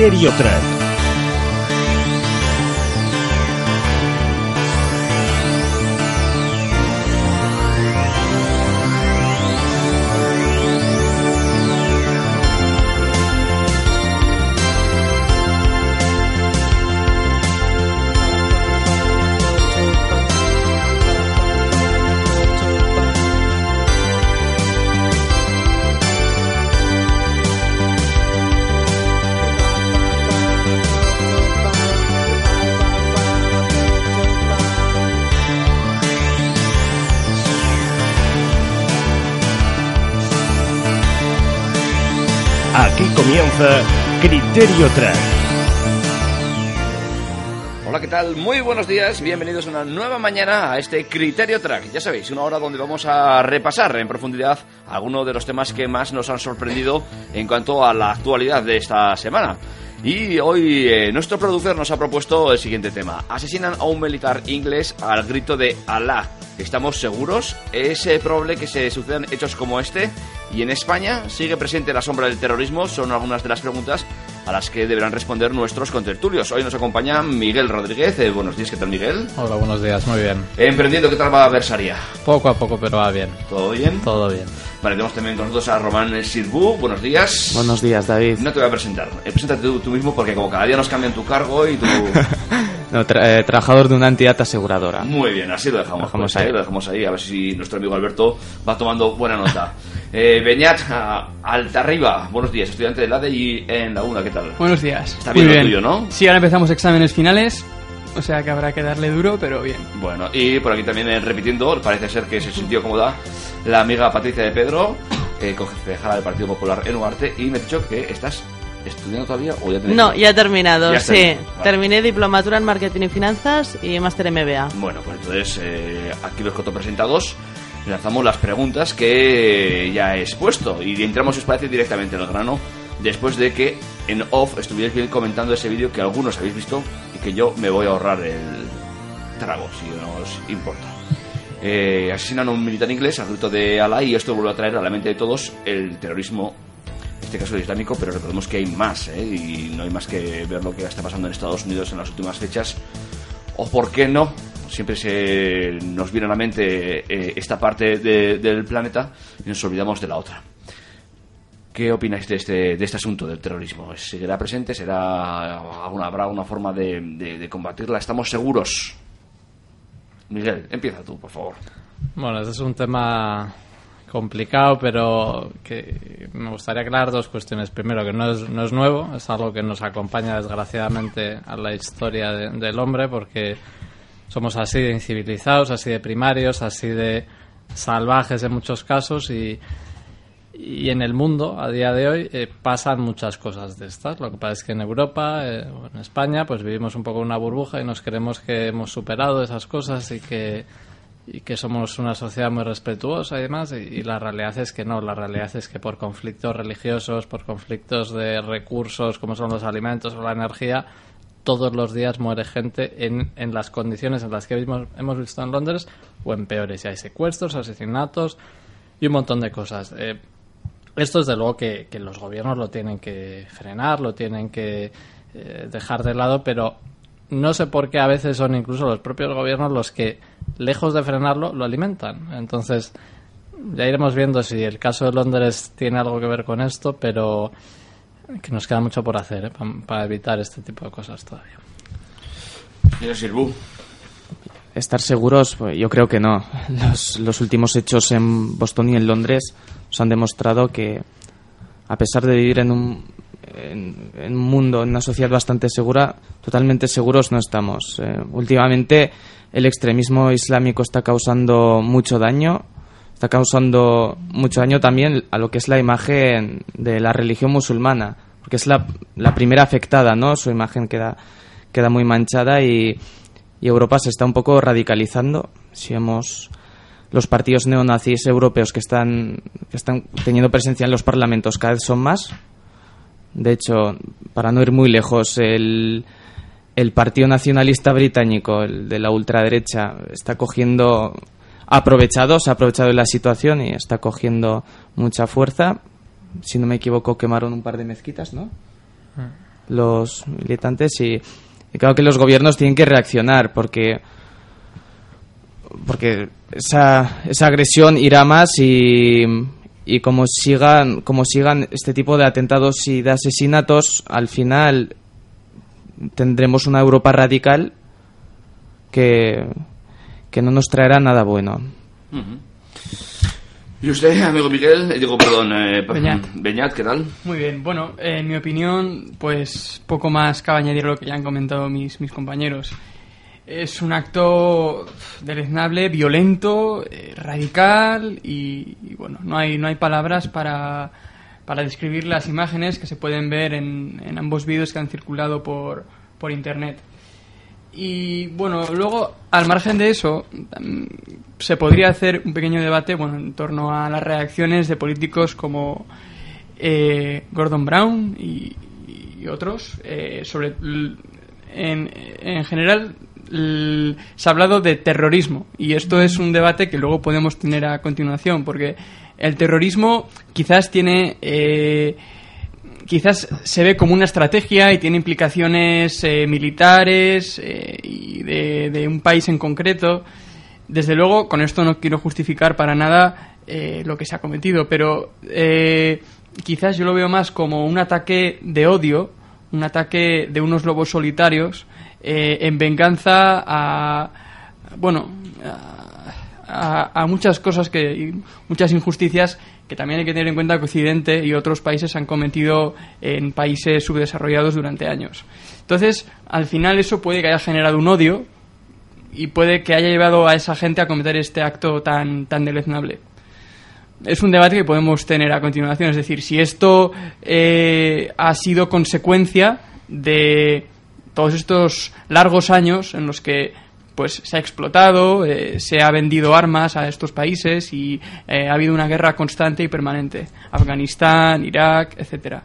Criterio Criterio Track. Hola, ¿qué tal? Muy buenos días, bienvenidos una nueva mañana a este Criterio Track. Ya sabéis, una hora donde vamos a repasar en profundidad algunos de los temas que más nos han sorprendido en cuanto a la actualidad de esta semana. Y hoy eh, nuestro productor nos ha propuesto el siguiente tema. Asesinan a un militar inglés al grito de Alá. ¿Estamos seguros? ¿Es eh, probable que se sucedan hechos como este? ¿Y en España sigue presente la sombra del terrorismo? Son algunas de las preguntas a las que deberán responder nuestros contertulios. Hoy nos acompaña Miguel Rodríguez. Eh, buenos días, ¿qué tal Miguel? Hola, buenos días, muy bien. Emprendiendo, ¿qué tal va Versaria? Poco a poco, pero va bien. ¿Todo bien? Todo bien. Vale, tenemos también con nosotros a Román Sirbu. Buenos días. Buenos días, David. No te voy a presentar. Eh, preséntate tú, tú mismo porque como cada día nos cambian tu cargo y tu... No, tra- eh, trabajador de una entidad aseguradora. Muy bien, así lo dejamos. Dejamos pues, ahí. eh, lo dejamos ahí, a ver si nuestro amigo Alberto va tomando buena nota. eh, Beñat a- Altarriba, buenos días, estudiante de la y en la UNA, ¿qué tal? Buenos días. Está bien Muy lo tuyo, ¿no? Sí, ahora empezamos exámenes finales, o sea que habrá que darle duro, pero bien. Bueno, y por aquí también eh, repitiendo, parece ser que se sintió cómoda la amiga Patricia de Pedro, eh, concejala del Partido Popular en Ugarte, y me ha dicho que estás estudiando todavía o ya tienes... No, ya he terminado, Ya sí. vale. Terminé diplomatura en marketing y finanzas y máster MBA. Bueno, pues entonces eh, aquí los cotopresentados lanzamos las preguntas que ya he expuesto y entramos, si os parece, directamente en el grano después de que en off estuvierais bien comentando ese vídeo que algunos habéis visto y que yo me voy a ahorrar el trago, si no os importa. Eh, asesinan a un militar inglés al grito de Alá y esto vuelve a traer a la mente de todos el terrorismo, este caso el islámico, pero recordemos que hay más ¿eh? y no hay más que ver lo que está pasando en Estados Unidos en las últimas fechas o por qué no, siempre se nos viene a la mente eh, esta parte de- del planeta y nos olvidamos de la otra. ¿Qué opináis de este, de este asunto del terrorismo? ¿Seguirá presente? ¿Será alguna, ¿Habrá una forma de, de- de combatirla? ¿Estamos seguros? Miguel, empieza tú, por favor. Bueno, este es un tema complicado, pero que me gustaría aclarar dos cuestiones. Primero, que no es, no es nuevo, es algo que nos acompaña desgraciadamente a la historia de- del hombre, porque somos así de incivilizados, así de primarios, así de salvajes en muchos casos y, y en el mundo a día de hoy eh, pasan muchas cosas de estas. Lo que pasa es que en Europa eh, o en España pues vivimos un poco una burbuja y nos creemos que hemos superado esas cosas y que y que somos una sociedad muy respetuosa y demás, y, y la realidad es que no, la realidad es que por conflictos religiosos, por conflictos de recursos como son los alimentos o la energía, todos los días muere gente en, en las condiciones en las que hemos, hemos visto en Londres o en peores. Y hay secuestros, asesinatos y un montón de cosas. Eh, esto desde luego que, que los gobiernos lo tienen que frenar, lo tienen que eh, dejar de lado, pero no sé por qué a veces son incluso los propios gobiernos los que, lejos de frenarlo, lo alimentan. Entonces, ya iremos viendo si el caso de Londres tiene algo que ver con esto, pero que nos queda mucho por hacer ¿eh? pa- para evitar este tipo de cosas todavía. Señor Sirbu, Estar seguros, pues, yo creo que no. Los, los últimos hechos en Boston y en Londres nos han demostrado que, a pesar de vivir en un, en, en un mundo, en una sociedad bastante segura, totalmente seguros no estamos. Eh, últimamente, el extremismo islámico está causando mucho daño. Está causando mucho daño también a lo que es la imagen de la religión musulmana, porque es la, la primera afectada, ¿no? Su imagen queda, queda muy manchada y, y Europa se está un poco radicalizando. Si vemos los partidos neonazis europeos que están, que están teniendo presencia en los parlamentos cada vez son más. De hecho, para no ir muy lejos, el, el Partido Nacionalista Británico, el de la ultraderecha, está cogiendo, ha aprovechado, se ha aprovechado de la situación y está cogiendo mucha fuerza. Si no me equivoco, quemaron un par de mezquitas, ¿no? los militantes y, y creo que los gobiernos tienen que reaccionar porque porque esa, esa agresión irá más y, y como sigan como sigan este tipo de atentados y de asesinatos al final tendremos una Europa radical que, que no nos traerá nada bueno. ¿Y usted, amigo Miguel? Eh, Digo, perdón, eh, Beñat. Beñat, ¿qué tal? Muy bien, bueno, en mi opinión, pues poco más cabe añadir a lo que ya han comentado mis, mis compañeros. Es un acto deleznable, violento, eh, radical y, bueno, no hay, no hay palabras para, para describir las imágenes que se pueden ver en, en ambos vídeos que han circulado por, por internet. Y bueno, luego, al margen de eso, mm, se podría hacer un pequeño debate bueno, en torno a las reacciones de políticos como eh, Gordon Brown y, y otros eh, sobre en, en general se ha hablado de terrorismo y esto es un debate que luego podemos tener a continuación porque el terrorismo quizás tiene eh, quizás se ve como una estrategia y tiene implicaciones eh, militares eh, y de, un país en concreto. Desde luego, con esto no quiero justificar para nada eh, lo que se ha cometido, pero quizás yo lo veo más como un ataque de odio, un ataque de unos lobos solitarios eh, en venganza a, bueno, a, muchas cosas que muchas injusticias que también hay que tener en cuenta que Occidente y otros países han cometido en países subdesarrollados durante años. Entonces, al final eso puede que haya generado un odio y puede que haya llevado a esa gente a cometer este acto tan, tan deleznable. Es un debate que podemos tener a continuación, es decir, si esto eh, ha sido consecuencia de todos estos largos años en los que pues se ha explotado, eh, se ha vendido armas a estos países y eh, ha habido una guerra constante y permanente. Afganistán, Irak, etcétera.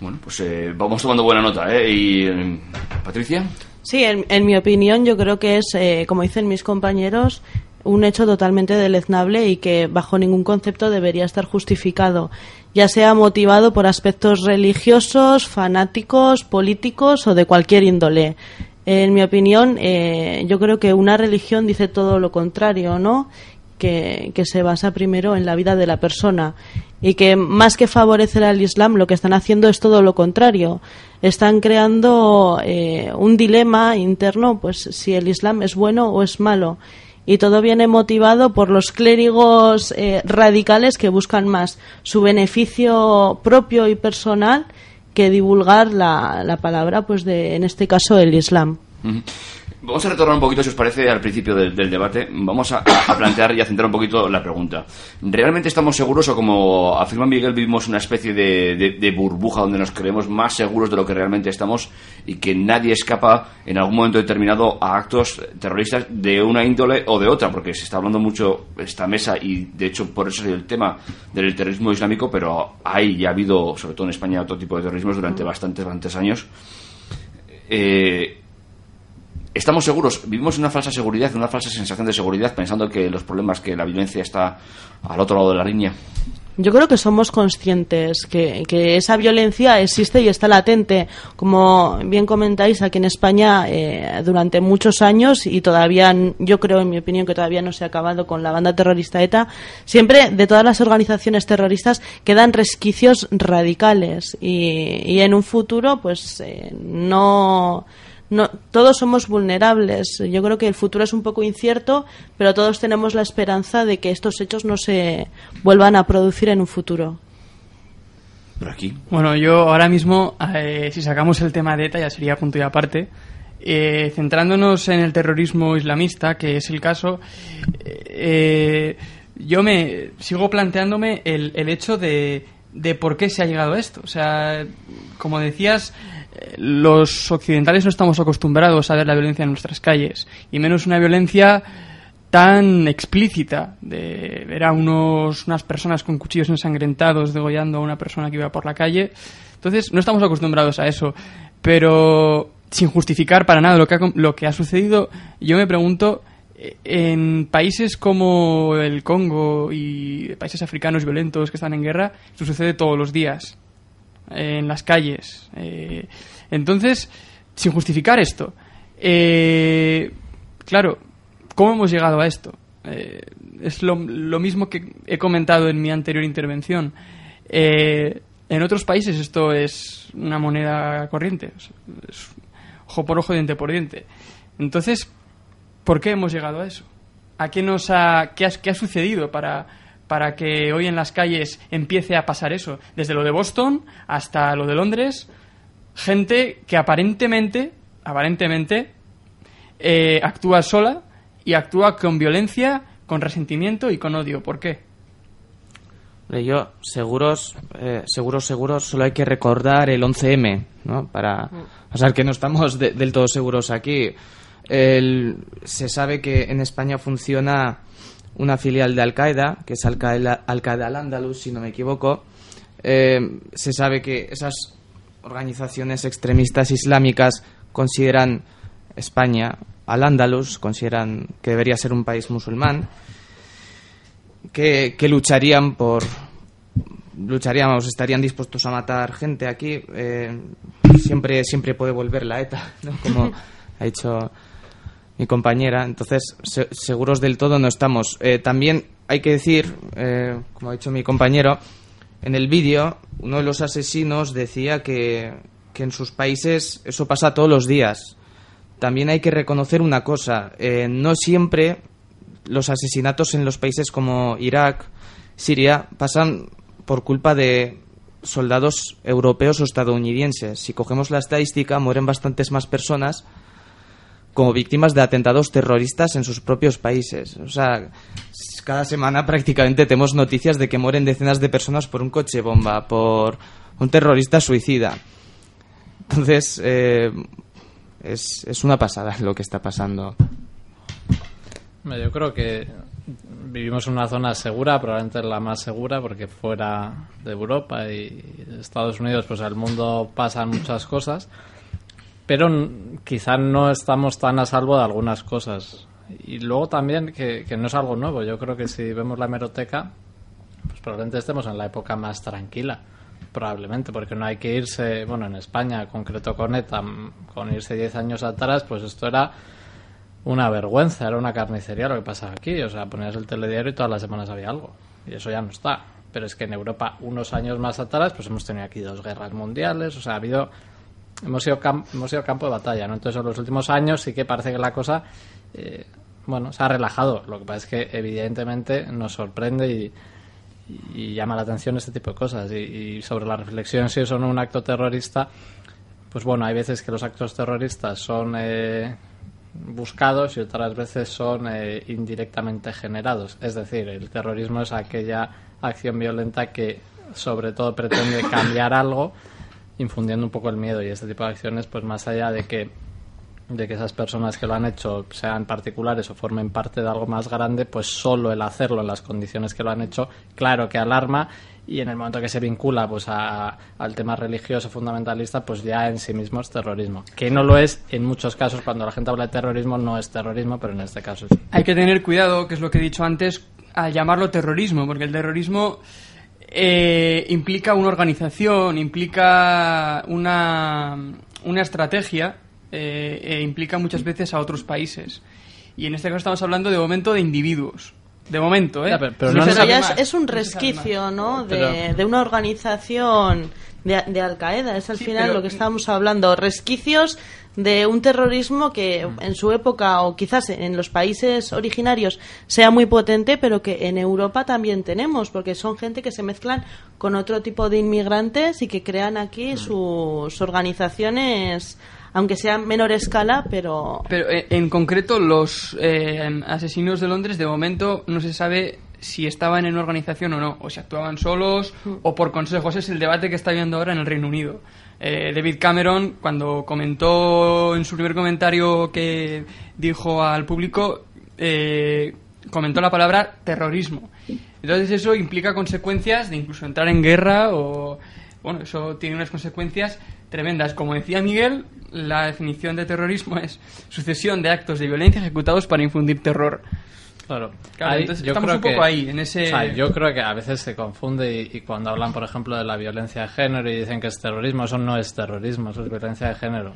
Bueno, pues eh, vamos tomando buena nota, ¿eh? Y, Patricia. Sí, en, en mi opinión yo creo que es, eh, como dicen mis compañeros, un hecho totalmente deleznable y que bajo ningún concepto debería estar justificado, ya sea motivado por aspectos religiosos, fanáticos, políticos o de cualquier índole. En mi opinión, eh, yo creo que una religión dice todo lo contrario, ¿no? Que, que se basa primero en la vida de la persona y que más que favorecer al Islam lo que están haciendo es todo lo contrario. Están creando eh, un dilema interno, pues si el Islam es bueno o es malo. Y todo viene motivado por los clérigos eh, radicales que buscan más su beneficio propio y personal que divulgar la, la palabra, pues de, en este caso, el Islam. Vamos a retornar un poquito, si os parece, al principio del, debate. Vamos a, plantear y a centrar un poquito la pregunta. ¿Realmente estamos seguros o, como afirma Miguel, vivimos una especie de burbuja donde nos creemos más seguros de lo que realmente estamos y que nadie escapa en algún momento determinado a actos terroristas de una índole o de otra? Porque se está hablando mucho esta mesa y, de hecho, por eso es el tema del terrorismo islámico, pero hay y ha habido, sobre todo en España, otro tipo de terrorismos durante bastantes, bastantes años. Eh, ¿Estamos seguros? ¿Vivimos una falsa seguridad, una falsa sensación de seguridad pensando que los problemas, que la violencia está al otro lado de la línea? Yo creo que somos conscientes que, que esa violencia existe y está latente. Como bien comentáis, aquí en España eh, durante muchos años y todavía, yo creo, en mi opinión, que todavía no se ha acabado con la banda terrorista ETA, siempre de todas las organizaciones terroristas quedan resquicios radicales y, y en un futuro, pues eh, no. No, todos somos vulnerables. Yo creo que el futuro es un poco incierto, pero todos tenemos la esperanza de que estos hechos no se vuelvan a producir en un futuro. Aquí. Bueno, yo ahora mismo, eh, si sacamos el tema de ETA, ya sería punto y aparte. Eh, centrándonos en el terrorismo islamista, que es el caso, eh, yo me sigo planteándome el, el hecho de, de por qué se ha llegado a esto. O sea, como decías, los occidentales no estamos acostumbrados a ver la violencia en nuestras calles, y menos una violencia tan explícita de ver a unos, unas personas con cuchillos ensangrentados degollando a una persona que iba por la calle. Entonces, no estamos acostumbrados a eso. Pero, sin justificar para nada lo que ha, lo que ha sucedido, yo me pregunto, eh, en países como el Congo y países africanos violentos que están en guerra, esto sucede todos los días. en las calles. Eh, entonces, sin justificar esto, eh, claro, ¿cómo hemos llegado a esto? Eh, es lo, mismo que he comentado en mi anterior intervención. Eh, en otros países esto es una moneda corriente, es ojo por ojo, diente por diente. Entonces, ¿por qué hemos llegado a eso? ¿A qué nos ha, qué ha, qué ha sucedido para, para que hoy en las calles empiece a pasar eso? Desde lo de Boston hasta lo de Londres, gente que aparentemente, aparentemente, eh, actúa sola y actúa con violencia, con resentimiento y con odio. ¿Por qué? Yo, seguros, eh, seguros, seguros, solo hay que recordar el 11M, ¿no? Para pasar que no estamos de- del todo seguros aquí. Se sabe que en España funciona una filial de Al-Qaeda, que es Al-Qaeda Al-Andalus, si no me equivoco. Eh, se sabe que esas organizaciones extremistas islámicas consideran España Al-Andalus, consideran que debería ser un país musulmán que, lucharían por lucharíamos estarían dispuestos a matar gente aquí eh, siempre siempre puede volver la ETA ¿no? como ha dicho mi compañera entonces se- seguros del todo no estamos Eh, también hay que decir eh, como ha dicho mi compañero en el vídeo uno de los asesinos decía que, que en sus países eso pasa todos los días también hay que reconocer una cosa eh, no siempre los asesinatos en los países como Irak, Siria, pasan por culpa de soldados europeos o estadounidenses. Si cogemos la estadística, mueren bastantes más personas como víctimas de atentados terroristas en sus propios países. O sea, cada semana prácticamente tenemos noticias de que mueren decenas de personas por un coche bomba, por un terrorista suicida. Entonces, eh, es, es una pasada lo que está pasando. Yo creo que vivimos en una zona segura, probablemente la más segura, porque fuera de Europa y Estados Unidos, pues al mundo pasan muchas cosas, pero quizá no estamos tan a salvo de algunas cosas. Y luego también, que, que no es algo nuevo, yo creo que si vemos la hemeroteca, pues probablemente estemos en la época más tranquila, probablemente, porque no hay que irse, bueno, en España, concreto con ETA, con irse 10 años atrás, pues esto era una vergüenza, era una carnicería lo que pasaba aquí. O sea, ponías el telediario y todas las semanas había algo. Y eso ya no está. Pero es que en Europa, unos años más atrás, pues hemos tenido aquí dos guerras mundiales. O sea, ha habido. Hemos sido, hemos sido campo de batalla, ¿no? Entonces, en los últimos años sí que parece que la cosa. eh, bueno, se ha relajado. Lo que pasa es que, evidentemente, nos sorprende y, y llama la atención este tipo de cosas. Y, y sobre la reflexión si es un acto terrorista, pues bueno, hay veces que los actos terroristas son eh, buscados y otras veces son eh, indirectamente generados. Es decir, el terrorismo es aquella acción violenta que sobre todo pretende cambiar algo infundiendo un poco el miedo y este tipo de acciones pues más allá de que de que esas personas que lo han hecho sean particulares o formen parte de algo más grande, pues solo el hacerlo en las condiciones que lo han hecho, claro que alarma y en el momento que se vincula pues a- al tema religioso fundamentalista, pues ya en sí mismo es terrorismo. Que no lo es en muchos casos, cuando la gente habla de terrorismo no es terrorismo, pero en este caso sí. Hay que tener cuidado, que es lo que he dicho antes, al llamarlo terrorismo, porque el terrorismo eh, implica una organización, implica una, una estrategia, eh, e implica muchas veces a otros países. Y en este caso estamos hablando de momento de individuos. De momento, ¿eh? Ya, pero- pero No Pero ya es, es un resquicio. ¿no? De, Pero- de una organización de, de Al Qaeda. Es al Sí, final pero- lo que estábamos hablando. Resquicios de un terrorismo que en su época o quizás en los países originarios sea muy potente, pero que en Europa también tenemos, porque son gente que se mezclan con otro tipo de inmigrantes y que crean aquí sus organizaciones, aunque sean menor escala, pero Pero eh, en concreto, los eh, asesinos de Londres, de momento, no se sabe si estaban en organización o no, o si actuaban solos o por consejos. Es el debate que está habiendo ahora en el Reino Unido. Eh, David Cameron, cuando comentó en su primer comentario que dijo al público, eh, comentó la palabra terrorismo. Entonces eso implica consecuencias de incluso entrar en guerra o... Bueno, eso tiene unas consecuencias tremendas. Como decía Miguel, la definición de terrorismo es sucesión de actos de violencia ejecutados para infundir terror. Claro, Claro, Ahí, entonces yo estamos creo un poco que- ahí, en ese- o sea, yo creo que a veces se confunde y, y cuando hablan, por ejemplo, de la violencia de género y dicen que es terrorismo, eso no es terrorismo, eso es violencia de género.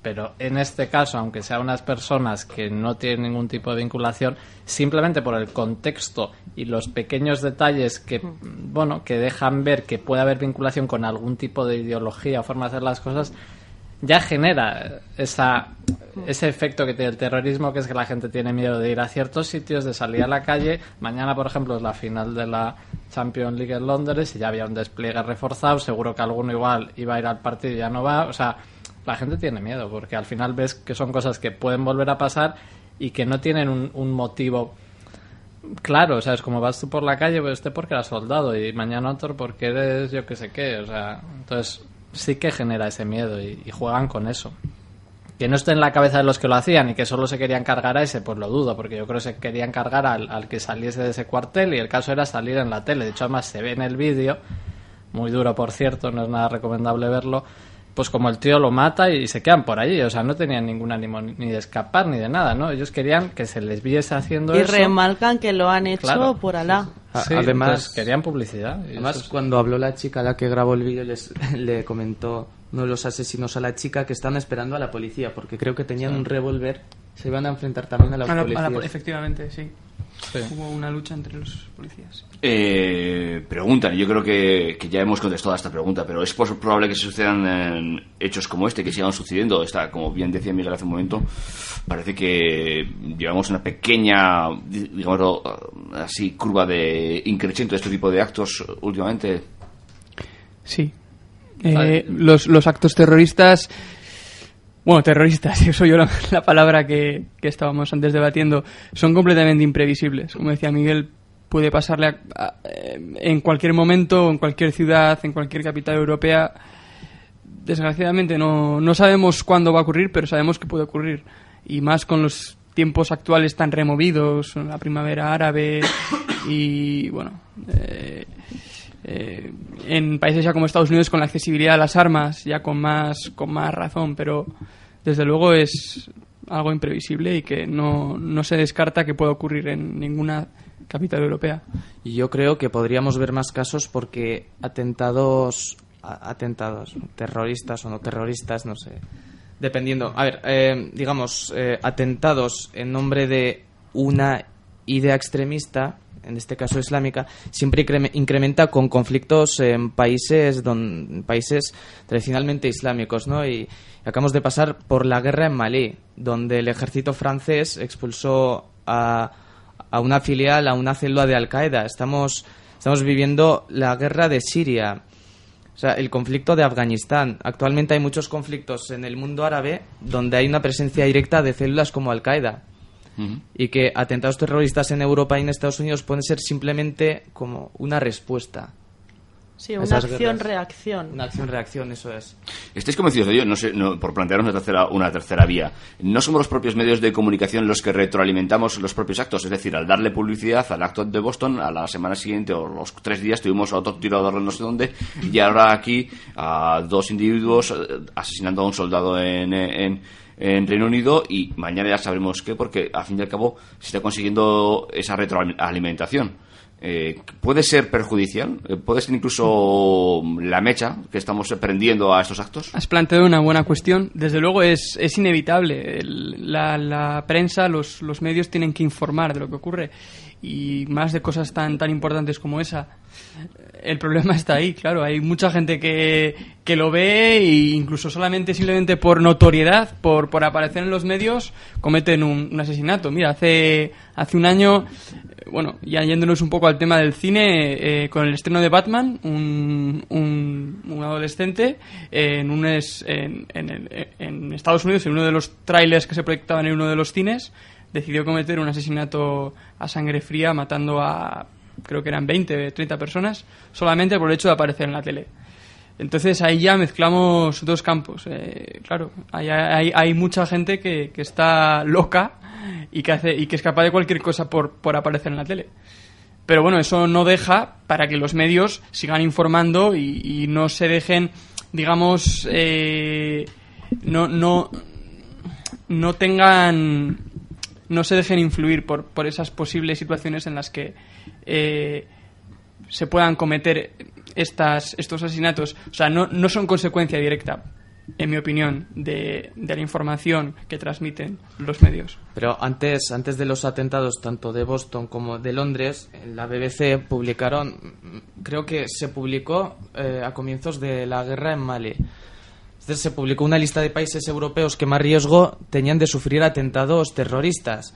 Pero en este caso, aunque sean unas personas que no tienen ningún tipo de vinculación, simplemente por el contexto y los pequeños detalles que, bueno, que dejan ver que puede haber vinculación con algún tipo de ideología o forma de hacer las cosas, ya genera esa, ese efecto que tiene el terrorismo, que es que la gente tiene miedo de ir a ciertos sitios, de salir a la calle. Mañana, por ejemplo, es la final de la Champions League en Londres y ya había un despliegue reforzado. Seguro que alguno igual iba a ir al partido y ya no va. O sea, la gente tiene miedo porque al final ves que son cosas que pueden volver a pasar y que no tienen un, motivo claro, o sea, es como vas tú por la calle, pues este porque eras soldado y mañana otro porque eres yo que sé qué, o sea, entonces sí que genera ese miedo y, y juegan con eso. Que no esté en la cabeza de los que lo hacían y que solo se querían cargar a ese, pues lo dudo, porque yo creo que se querían cargar al, al que saliese de ese cuartel y el caso era salir en la tele. De hecho, además se ve en el vídeo, muy duro por cierto, no es nada recomendable verlo, pues como el tío lo mata y se quedan por allí, o sea, no tenían ningún ánimo ni de escapar ni de nada, ¿no? Ellos querían que se les viese haciendo Y eso. remarcan que lo han hecho Claro. por Alá. A- Sí, además, entonces querían publicidad. y además es- cuando habló la chica, la que grabó el vídeo, les- le comentó uno de los asesinos a la chica que están esperando a la policía, porque creo que tenían un revólver, se iban a enfrentar también a A la- a policías. la- efectivamente, sí. Sí. Hubo una lucha entre los policías. Eh, preguntan, yo creo que, que ya hemos contestado a esta pregunta, pero es probable que se sucedan eh, hechos como este, que sigan sucediendo. Está, como bien decía Miguel hace un momento, parece que llevamos una pequeña, di- digamos así, curva de incremento de este tipo de actos últimamente. Sí. Eh, los, los actos terroristas. Bueno, terroristas, eso yo la, la palabra que, que estábamos antes debatiendo, son completamente imprevisibles. Como decía Miguel, puede pasarle a- eh, en cualquier momento, en cualquier ciudad, en cualquier capital europea. Desgraciadamente no, no sabemos cuándo va a ocurrir, pero sabemos que puede ocurrir. Y más con los tiempos actuales tan removidos, la primavera árabe y, bueno, eh, eh, en países ya como Estados Unidos con la accesibilidad a las armas, ya con más, con más razón, pero desde luego es algo imprevisible y que no, no se descarta que pueda ocurrir en ninguna capital europea. Y yo creo que podríamos ver más casos porque atentados, atentados, terroristas o no terroristas, no sé, dependiendo. A ver, eh, digamos, eh, atentados en nombre de una idea extremista, en este caso islámica, siempre increme- incrementa con conflictos en países, don, países tradicionalmente islámicos, ¿no? Y acabamos de pasar por la guerra en Malí, donde el ejército francés expulsó a a una filial, a una célula de Al Qaeda. Estamos, estamos viviendo la guerra de Siria. O sea, el conflicto de Afganistán. Actualmente hay muchos conflictos en el mundo árabe donde hay una presencia directa de células como Y que atentados terroristas en Europa y en Estados Unidos pueden ser simplemente como una respuesta. Sí, a una acción-reacción. Una acción-reacción, eso es. ¿Estáis convencidos de ello? No sé, no, por plantear una tercera, una tercera vía. ¿No somos los propios medios de comunicación los que retroalimentamos los propios actos? Es decir, al darle publicidad al acto de Boston, a la semana siguiente o los tres días tuvimos a otro tirador no sé dónde y ahora aquí a dos individuos eh, asesinando a un soldado en, en, en Reino Unido y mañana ya sabremos qué, porque al fin y al cabo se está consiguiendo esa retroalimentación. Eh, ¿Puede ser perjudicial? Eh, ¿Puede ser incluso la mecha que estamos prendiendo a estos actos? Has planteado una buena cuestión. Desde luego es, es inevitable. El- la, la prensa, los, los medios tienen que informar de lo que ocurre y más de cosas tan, tan importantes como esa. El problema está ahí, claro. Hay mucha gente que, que lo ve e incluso solamente simplemente por notoriedad, por, por aparecer en los medios, cometen un, asesinato. Mira, hace, hace un año, bueno, ya yéndonos un poco al tema del cine, eh, con el estreno de Batman, un, un, adolescente eh, en, un es- en, en en Estados Unidos, en uno de los trailers que se proyectaban en uno de los cines, decidió cometer un asesinato a sangre fría matando a, creo que eran 20, 30 personas, solamente por el hecho de aparecer en la tele. Entonces ahí ya mezclamos dos campos. Eh, claro, hay, hay, mucha gente que, que está loca y que, hace, y que es capaz de cualquier cosa por, por aparecer en la tele. Pero bueno, eso no deja para que los medios sigan informando y, y no se dejen, digamos, eh, no, no, no tengan no se dejen influir por, por esas posibles situaciones en las que eh, se puedan cometer estas, estos asesinatos. O sea, no, son consecuencia directa, en mi opinión, de, la información que transmiten los medios. Pero antes, antes de los atentados, tanto de Boston como de Londres, la BBC publicaron, creo que se publicó eh, a comienzos de la guerra en Mali. Entonces se publicó una lista de países europeos que más riesgo tenían de sufrir atentados terroristas.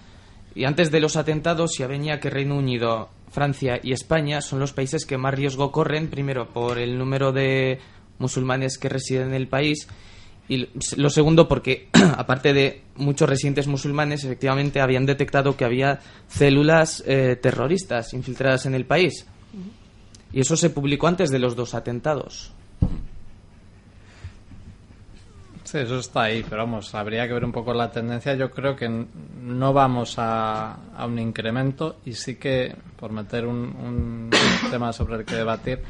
Y antes de los atentados ya venía que Reino Unido, Francia y España son los países que más riesgo corren, primero por el número de musulmanes que residen en el país y lo segundo porque aparte de muchos residentes musulmanes efectivamente habían detectado que había células eh, terroristas infiltradas en el país. Y eso se publicó antes de los dos atentados Sí, eso está ahí, pero vamos, habría que ver un poco la tendencia. Yo creo que no vamos a, a un incremento y sí que, por meter un, tema sobre el que debatir,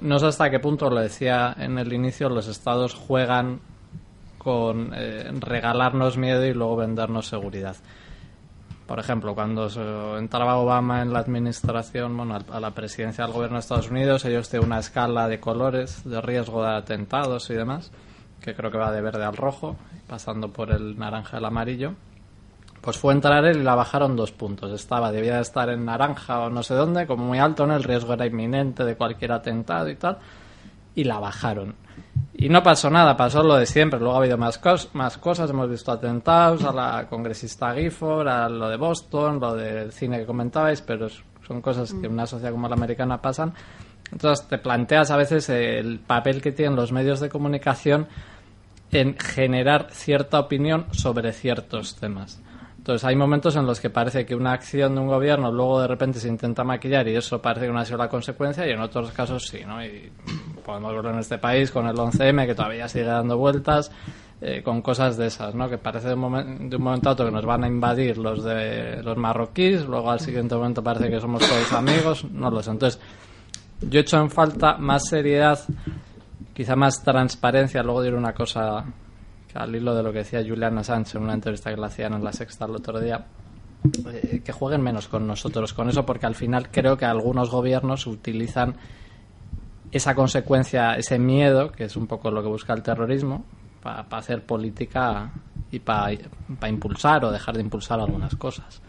no sé hasta qué punto, lo decía en el inicio, los estados juegan con eh, regalarnos miedo y luego vendernos seguridad. Por ejemplo, cuando entraba Obama en la administración, bueno, a la presidencia del gobierno de Estados Unidos, ellos tienen una escala de colores de riesgo de atentados y demás, que creo que va de verde al rojo, pasando por el naranja al amarillo. Pues fue entrar él y la bajaron dos puntos. Estaba, debía de estar en naranja o no sé dónde, como muy alto, ¿no? El riesgo era inminente de cualquier atentado y tal. Y la bajaron. Y no pasó nada, pasó lo de siempre. Luego ha habido más, cos- más cosas, hemos visto atentados a la congresista Gifford, a lo de Boston, lo del cine que comentabais, pero son cosas que en una sociedad como la americana pasan. Entonces te planteas a veces el papel que tienen los medios de comunicación en generar cierta opinión sobre ciertos temas. Entonces hay momentos en los que parece que una acción de un gobierno luego de repente se intenta maquillar y eso parece que no ha sido la consecuencia y en otros casos sí, ¿no? Y podemos verlo en este país con el 11M que todavía sigue dando vueltas, eh, con cosas de esas, ¿no? Que parece de un, momen- de un momento a otro que nos van a invadir los de los marroquíes, luego al siguiente momento parece que somos todos amigos, no lo sé. Entonces yo he hecho en falta más seriedad, quizá más transparencia, luego diré una cosa que al hilo de lo que decía Julian Assange en una entrevista que le hacían en la sexta el otro día, eh, que jueguen menos con nosotros con eso, porque al final creo que algunos gobiernos utilizan esa consecuencia, ese miedo, que es un poco lo que busca el terrorismo, para hacer política y para impulsar o dejar de impulsar algunas cosas.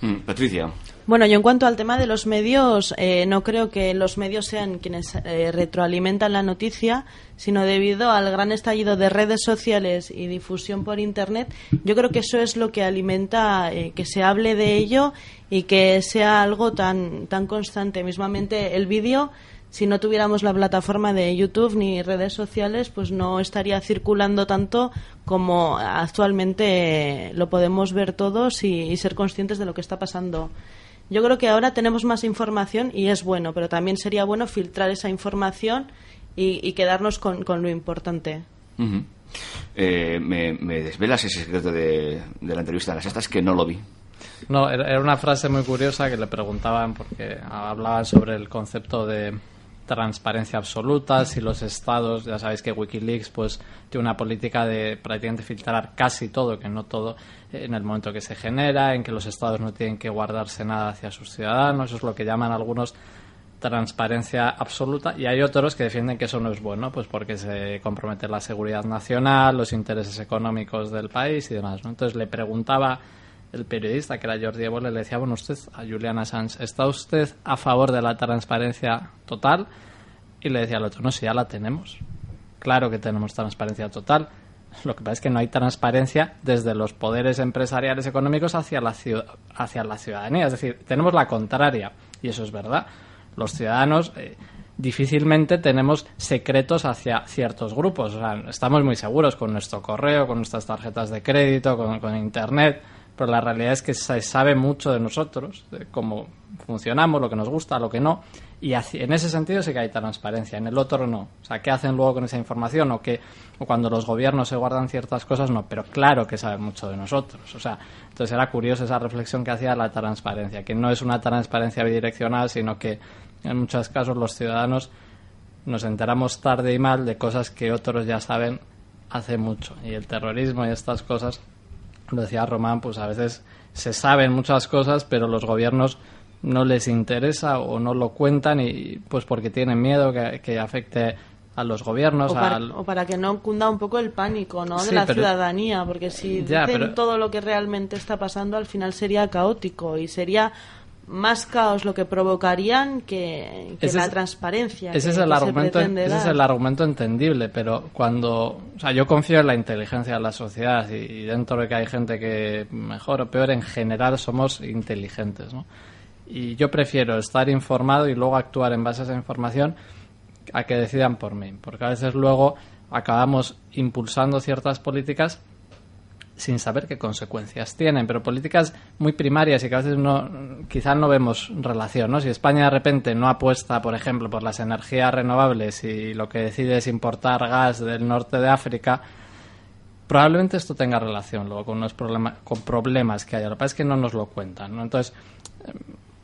Mm, Patricia. Bueno, yo en cuanto al tema de los medios, eh, no creo que los medios sean quienes eh, retroalimentan la noticia, sino debido al gran estallido de redes sociales y difusión por Internet, yo creo que eso es lo que alimenta eh, que se hable de ello y que sea algo tan, tan constante. Mismamente el vídeo, si no tuviéramos la plataforma de YouTube ni redes sociales, pues no estaría circulando tanto como actualmente lo podemos ver todos y ser conscientes de lo que está pasando. Yo creo que ahora tenemos más información y es bueno, pero también sería bueno filtrar esa información y, y quedarnos con, con lo importante. Eh, me, me desvelas ese secreto de, de la entrevista de las estas que no lo vi. No, era una frase muy curiosa que le preguntaban porque hablaban sobre el concepto de transparencia absoluta, si los estados, ya sabéis que Wikileaks pues tiene una política de prácticamente filtrar casi todo, que no todo, en el momento que se genera, en que los estados no tienen que guardarse nada hacia sus ciudadanos, eso es lo que llaman algunos transparencia absoluta y hay otros que defienden que eso no es bueno, pues porque se compromete la seguridad nacional, los intereses económicos del país y demás. ¿no? Entonces le preguntaba el periodista, que era Jordi Évole, le decía, bueno, usted, a Julian Assange, ¿está usted a favor de la transparencia total? Y le decía al otro, no, si ya la tenemos. Claro que tenemos transparencia total. Lo que pasa es que no hay transparencia desde los poderes empresariales económicos hacia la, ciu- hacia la ciudadanía. Es decir, tenemos la contraria. Y eso es verdad. Los ciudadanos eh, difícilmente tenemos secretos hacia ciertos grupos. O sea, estamos muy seguros con nuestro correo, con nuestras tarjetas de crédito, con Internet. Pero la realidad es que se sabe mucho de nosotros, de cómo funcionamos, lo que nos gusta, lo que no. Y en ese sentido sí que hay transparencia, en el otro no. O sea, ¿qué hacen luego con esa información? O, que, o cuando los gobiernos se guardan ciertas cosas, no. Pero claro que saben mucho de nosotros. O sea, entonces era curioso esa reflexión que hacía la transparencia, que no es una transparencia bidireccional, sino que en muchos casos los ciudadanos nos enteramos tarde y mal de cosas que otros ya saben hace mucho. Y el terrorismo y estas cosas decía Román, pues a veces se saben muchas cosas, pero los gobiernos no les interesa o no lo cuentan y pues porque tienen miedo que, que afecte a los gobiernos O para, al- o para que no cunda un poco el pánico ¿no? de Sí, la pero- ciudadanía, porque si Ya, dicen pero- todo lo que realmente está pasando, al final sería caótico y sería más caos lo que provocarían que, la es- transparencia. Ese que- es el argumento, ese es el argumento entendible, pero cuando, o sea, yo confío en la inteligencia de la sociedad y, y dentro de que hay gente que mejor o peor, en general somos inteligentes, ¿no? Y yo prefiero estar informado y luego actuar en base a esa información a que decidan por mí, porque a veces luego acabamos impulsando ciertas políticas sin saber qué consecuencias tienen, pero políticas muy primarias y que a veces no, quizás no vemos relación, ¿no? Si España de repente no apuesta, por ejemplo, por las energías renovables y lo que decide es importar gas del norte de África, probablemente esto tenga relación luego con unos problemas, con problemas que hay. Lo que pasa es que no nos lo cuentan, ¿no? Entonces,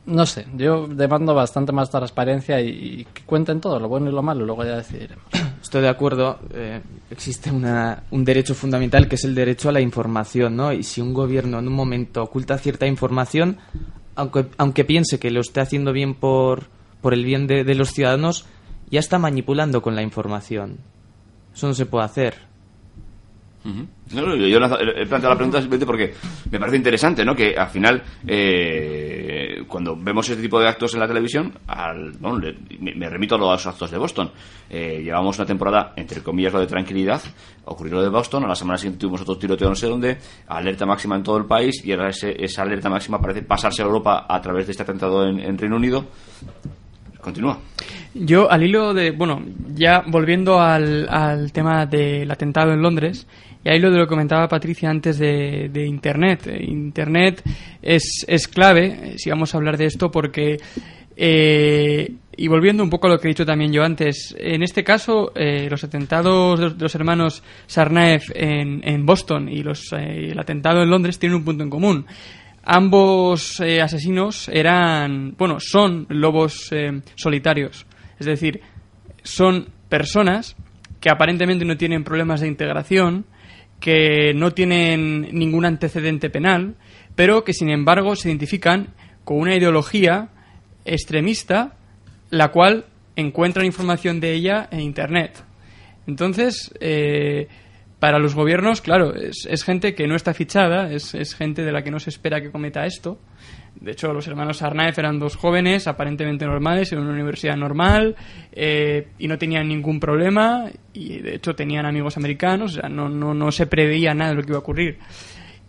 no sé, yo demando bastante más transparencia y, que cuenten todo, lo bueno y lo malo, luego ya decidiremos. Estoy de acuerdo. eh, existe una- un derecho fundamental que es el derecho a la información, ¿no? Y si un gobierno en un momento oculta cierta información, aunque, aunque piense que lo esté haciendo bien por, por el bien de, de los ciudadanos, ya está manipulando con la información. Eso no se puede hacer. No, no, yo he planteado la pregunta simplemente porque me parece interesante, ¿no? Que al final, eh, cuando vemos este tipo de actos en la televisión, al, bueno, le- me, remito a los actos de Boston. Eh, llevamos una temporada, entre comillas, lo de tranquilidad, ocurrió lo de Boston, a la semana siguiente tuvimos otro tiroteo no sé dónde, alerta máxima en todo el país, y ahora ese- esa alerta máxima parece pasarse a Europa a través de este atentado en, en Reino Unido. Continúa. Yo, al hilo de. Bueno, ya volviendo al, al tema del atentado en Londres, y al hilo de lo que comentaba Patricia antes de, de Internet. Internet es, es clave, eh, si vamos a hablar de esto, porque. eh, y volviendo un poco a lo que he dicho también yo antes, en este caso, eh, los atentados de los hermanos Sarnaev en, en Boston y los, eh, el atentado en Londres tienen un punto en común. Ambos eh, asesinos eran, bueno, son lobos eh, solitarios. Es decir, son personas que aparentemente no tienen problemas de integración, que no tienen ningún antecedente penal, pero que sin embargo se identifican con una ideología extremista, la cual encuentran información de ella en Internet. Entonces, eh, para los gobiernos, claro, es, es gente que no está fichada, es, gente de la que no se espera que cometa esto. De hecho, los hermanos Arnaev eran dos jóvenes aparentemente normales en una universidad normal eh, y no tenían ningún problema y de hecho tenían amigos americanos, o sea, no, se preveía nada de lo que iba a ocurrir.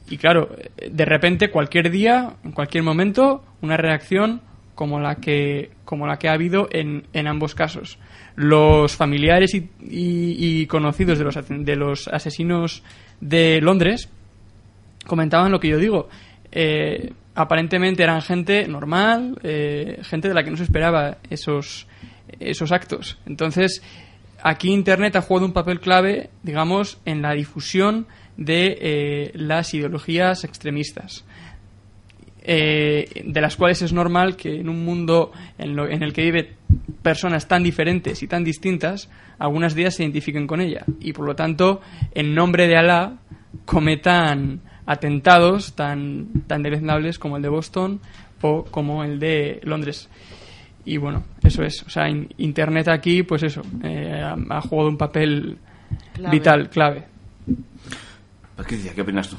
Y claro, de repente, cualquier día, en cualquier momento, una reacción como la que, como la que ha habido en ambos casos. Los familiares y, conocidos de los, de los asesinos de Londres comentaban lo que yo digo. Eh, aparentemente eran gente normal, eh, gente de la que no se esperaba esos, esos actos. Entonces, aquí Internet ha jugado un papel clave, digamos, en la difusión de eh, las ideologías extremistas. Eh, de las cuales es normal que en un mundo en, lo- en el que vive personas tan diferentes y tan distintas, algunas de ellas se identifiquen con ella. Y por lo tanto, en nombre de Alá, cometan atentados tan, tan deleznables como el de Boston o como el de Londres. Y bueno, eso es. O sea, in- Internet aquí, pues eso, eh, ha, ha jugado un papel Clave. vital, clave. Patricia, ¿qué opinas tú?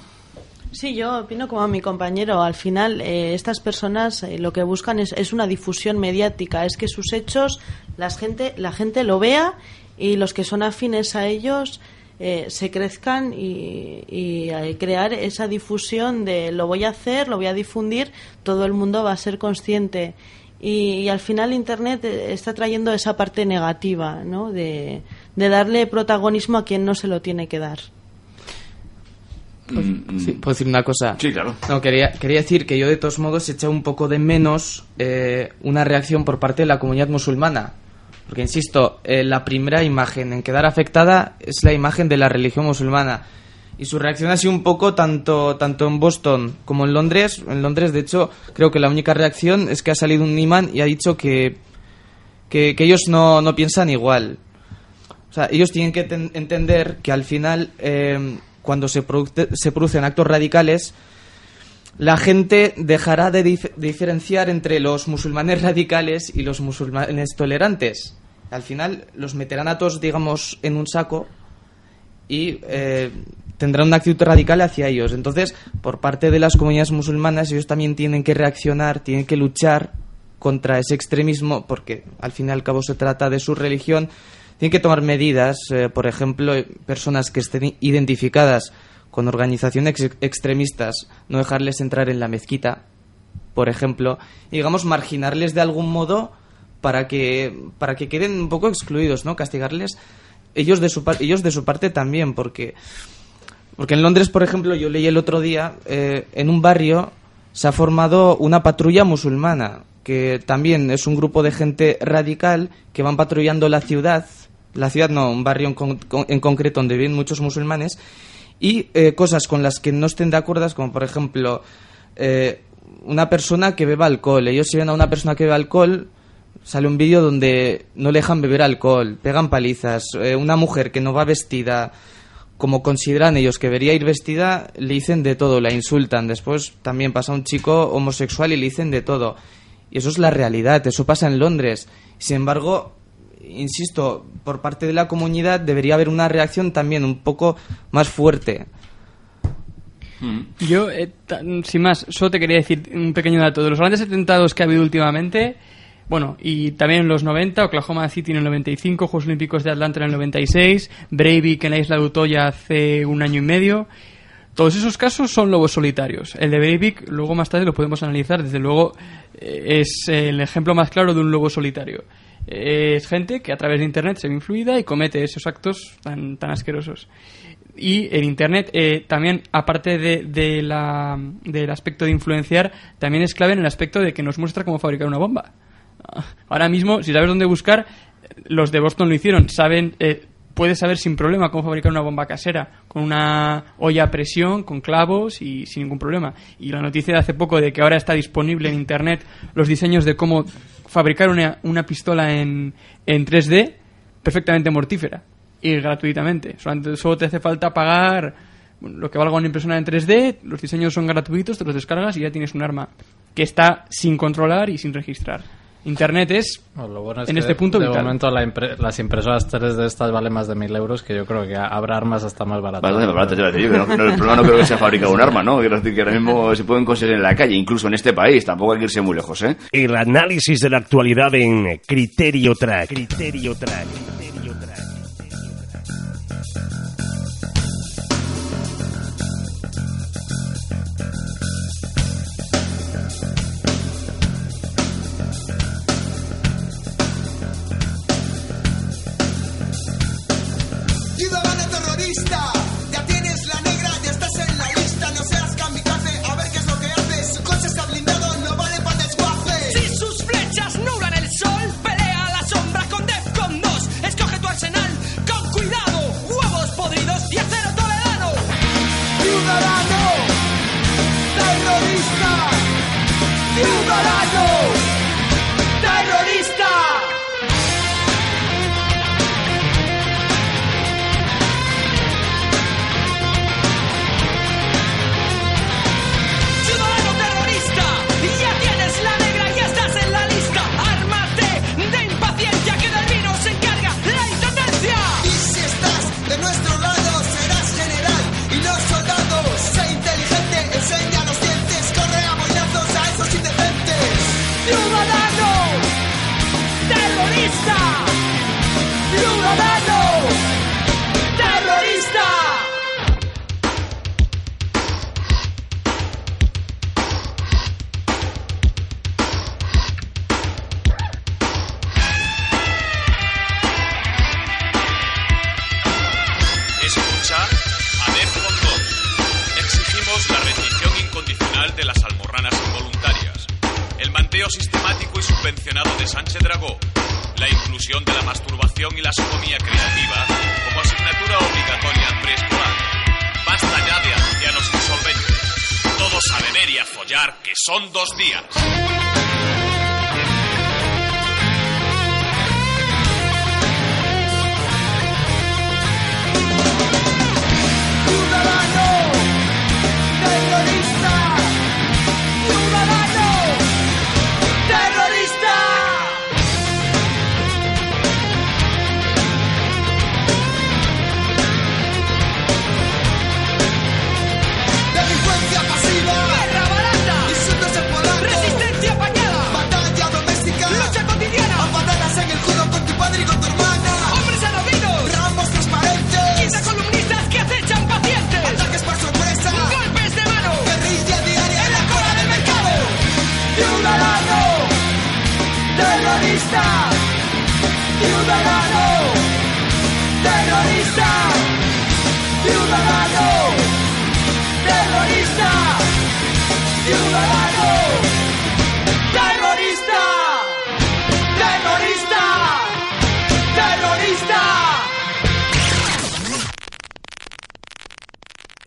Sí, yo opino como mi compañero. Al final, eh, estas personas eh, lo que buscan es, es una difusión mediática, es que sus hechos las gente, la gente lo vea y los que son afines a ellos eh, se crezcan y, eh, crear esa difusión de lo voy a hacer, lo voy a difundir, todo el mundo va a ser consciente. Y, y al final Internet eh, está trayendo esa parte negativa, ¿no? De, de darle protagonismo a quien no se lo tiene que dar. Mm, Sí, ¿Puedo decir una cosa? Sí, claro. No, quería, quería decir que yo de todos modos he echado un poco de menos eh, una reacción por parte de la comunidad musulmana. Porque, insisto, eh, la primera imagen en quedar afectada es la imagen de la religión musulmana. Y su reacción ha sido un poco tanto, tanto en Boston como en Londres. En Londres, de hecho, creo que la única reacción es que ha salido un imán y ha dicho que, que, que ellos no, no piensan igual. O sea, ellos tienen que ten- entender que al final eh, cuando se, produce- se producen actos radicales, la gente dejará de, dif- de diferenciar entre los musulmanes radicales y los musulmanes tolerantes. Al final los meterán a todos, digamos, en un saco y eh, tendrán una actitud radical hacia ellos. Entonces, por parte de las comunidades musulmanas, ellos también tienen que reaccionar, tienen que luchar contra ese extremismo, porque al fin y al cabo se trata de su religión. Tienen que tomar medidas, eh, por ejemplo, eh, personas que estén identificadas con organizaciones ex- extremistas, no dejarles entrar en la mezquita, por ejemplo, y digamos marginarles de algún modo para que para que queden un poco excluidos, ¿no? Castigarles ellos de su par- ellos de su parte también, porque porque en Londres, por ejemplo, yo leí el otro día eh, en un barrio se ha formado una patrulla musulmana que también es un grupo de gente radical que van patrullando la ciudad, la ciudad no, un barrio en, con- en concreto donde viven muchos musulmanes y eh, cosas con las que no estén de acuerdo, como por ejemplo eh, una persona que beba alcohol. Ellos si ven a una persona que bebe alcohol, sale un vídeo donde no le dejan beber alcohol, pegan palizas. Eh, una mujer que no va vestida como consideran ellos que debería ir vestida, le dicen de todo, la insultan. Después también pasa un chico homosexual y le dicen de todo. Y eso es la realidad, eso pasa en Londres. Sin embargo, insisto, por parte de la comunidad debería haber una reacción también un poco más fuerte. Yo, eh, sin más, solo te quería decir un pequeño dato. De los grandes atentados que ha habido últimamente, bueno, y también en los 90, Oklahoma City en el 95, Juegos Olímpicos de Atlanta en el 96, Breivik en la isla de Utoya hace un año y medio. Todos esos casos son lobos solitarios. El de Breivik, luego más tarde lo podemos analizar, desde luego eh, es el ejemplo más claro de un lobo solitario. Es gente que a través de Internet se ve influida y comete esos actos tan, tan asquerosos. Y el Internet eh, también, aparte de, de la- del aspecto de influenciar, también es clave en el aspecto de que nos muestra cómo fabricar una bomba. Ah, Ahora mismo, si sabes dónde buscar, los de Boston lo hicieron. Saben, eh, puedes saber sin problema cómo fabricar una bomba casera, con una olla a presión, con clavos y sin ningún problema. Y la noticia de hace poco de que ahora está disponible en Internet los diseños de cómo fabricar una, una pistola en, en 3D perfectamente mortífera y gratuitamente. Solo te hace falta pagar lo que valga una impresora en 3D, los diseños son gratuitos, te los descargas y ya tienes un arma que está sin controlar y sin registrar. Internet es, lo bueno es en que este punto, de vital. momento la impre- las impresoras 3 de estas valen más de 1000 euros, que yo creo que habrá armas hasta más baratas. Iba a decir no- no- el problema no creo que sea fabricar un arma, ¿no? Quiero decir que ahora mismo se pueden conseguir en la calle, incluso en este país, tampoco hay que irse muy lejos, ¿eh? El análisis de la actualidad en Criterio Track. Criterio Track. Criterio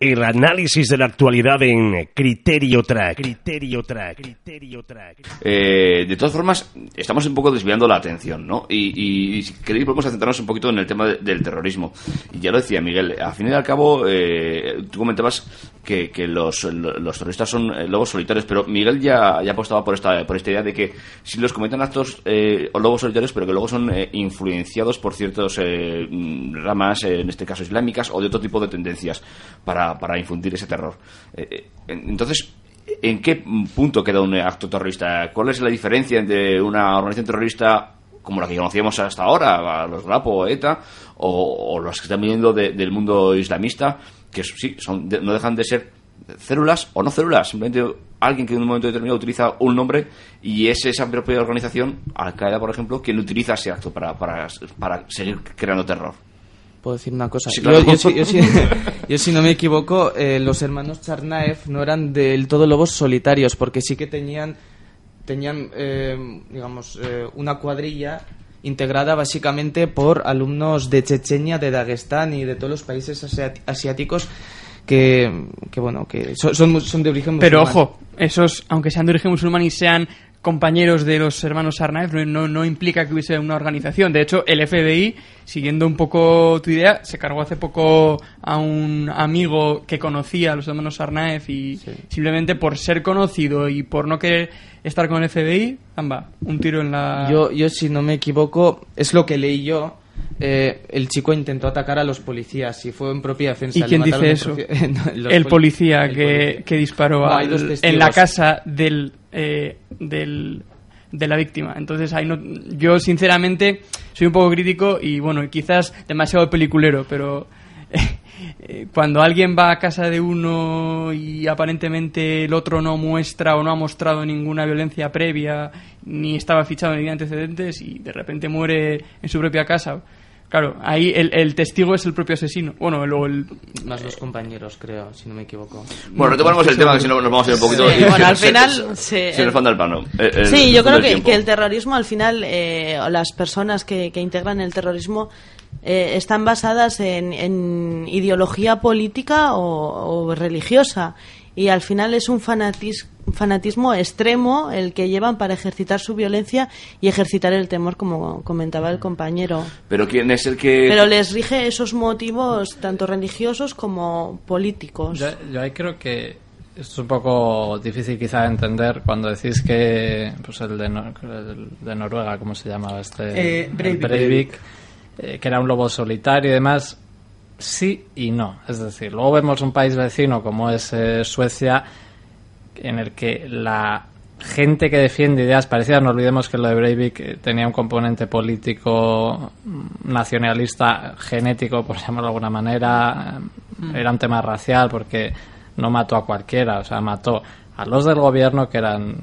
El análisis de la actualidad en Criterio Track. Criterio Track. Criterio Track. Eh, de todas formas, estamos un poco desviando la atención, ¿no? Y, y si queréis, podemos centrarnos un poquito en el tema de- del terrorismo. Y ya lo decía Miguel, al fin y al cabo, eh, tú comentabas que, los, los terroristas son eh, lobos solitarios, pero Miguel ya, ya apostaba por esta, por esta idea de que si los cometen actos eh, o lobos solitarios, pero que luego son eh, influenciados por ciertas eh, ramas, eh, en este caso islámicas, o de otro tipo de tendencias para, para infundir ese terror. Eh, entonces, ¿En qué punto queda un acto terrorista? ¿Cuál es la diferencia entre una organización terrorista como la que conocíamos hasta ahora, a los Grapo, ETA, o, o los que están viniendo de- del mundo islamista, que sí, son, no dejan de ser células o no células, simplemente alguien que en un momento determinado utiliza un nombre y es esa propia organización, Al-Qaeda, por ejemplo, quien utiliza ese acto para, para, para seguir creando terror. Puedo decir una cosa. Sí, yo, claro. yo si, yo si- yo si no me equivoco, eh, los hermanos Charnaev no eran del todo lobos solitarios, porque sí que tenían, tenían eh, digamos, eh, una cuadrilla integrada básicamente por alumnos de Chechenia, de Dagestán y de todos los países asiáticos que, que bueno, que son, son, son de origen Pero musulmán. ojo, esos, aunque sean de origen musulmán y sean compañeros de los hermanos Sarnaev, no, no, no implica que hubiese una organización. De hecho, el FBI, siguiendo un poco tu idea, se cargó hace poco a un amigo que conocía a los hermanos Sarnaev y simplemente por ser conocido y por no querer estar con el FBI, amba, un tiro en la... Yo, yo, si no me equivoco, es lo que leí yo. Eh, el chico intentó atacar a los policías y fue en propia defensa. ¿Y quién dice eso? el poli- policía el que, policía. que disparó No, al- en la casa del, eh, del de la víctima. Entonces ahí no, yo sinceramente soy un poco crítico y bueno, quizás demasiado peliculero, pero eh, cuando alguien va a casa de uno y aparentemente el otro no muestra o no ha mostrado ninguna violencia previa, ni estaba fichado ni antecedentes y de repente muere en su propia casa. Claro, ahí el, el testigo es el propio asesino. Bueno, luego el, Más los compañeros, creo, si no me equivoco. Bueno, retomamos el tema, que si no nos vamos a ir un poquito... Sí, bueno, al se- final se- se- se nos falta el plano. eh, el- Sí, el yo creo que, el terrorismo al final, eh, o las personas que, que integran el terrorismo eh, están basadas en, en ideología política o, o religiosa y al final es un fanatis- fanatismo extremo el que llevan para ejercitar su violencia y ejercitar el temor, como comentaba el compañero. Pero ¿quién es el que...? Pero les rige esos motivos tanto religiosos como políticos. Yo, yo ahí creo que esto es un poco difícil quizá de entender cuando decís que pues el de, Nor- el de Noruega, ¿cómo se llamaba este? Eh, Breivik. Breivik, eh, que era un lobo solitario y demás. Sí y no. Es decir, luego vemos un país vecino como es eh, Suecia, en el que la gente que defiende ideas parecidas, no olvidemos que lo de Breivik eh, tenía un componente político mm, nacionalista genético, por llamarlo de alguna manera, eh, era un tema racial porque no mató a cualquiera, o sea, mató a los del gobierno que eran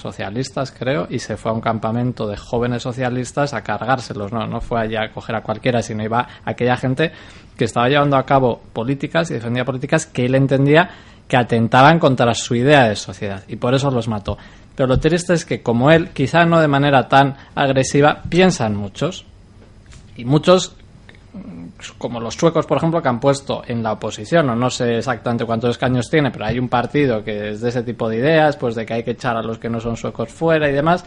socialistas, creo, y se fue a un campamento de jóvenes socialistas a cargárselos, no, no fue allá a coger a cualquiera, sino iba a aquella gente que estaba llevando a cabo políticas y defendía políticas que él entendía que atentaban contra su idea de sociedad y por eso los mató. Pero lo triste es que como él, quizá no de manera tan agresiva, piensan muchos y muchos como los suecos, por ejemplo, que han puesto en la oposición, o no sé exactamente cuántos escaños tiene, pero hay un partido que es de ese tipo de ideas, pues de que hay que echar a los que no son suecos fuera y demás,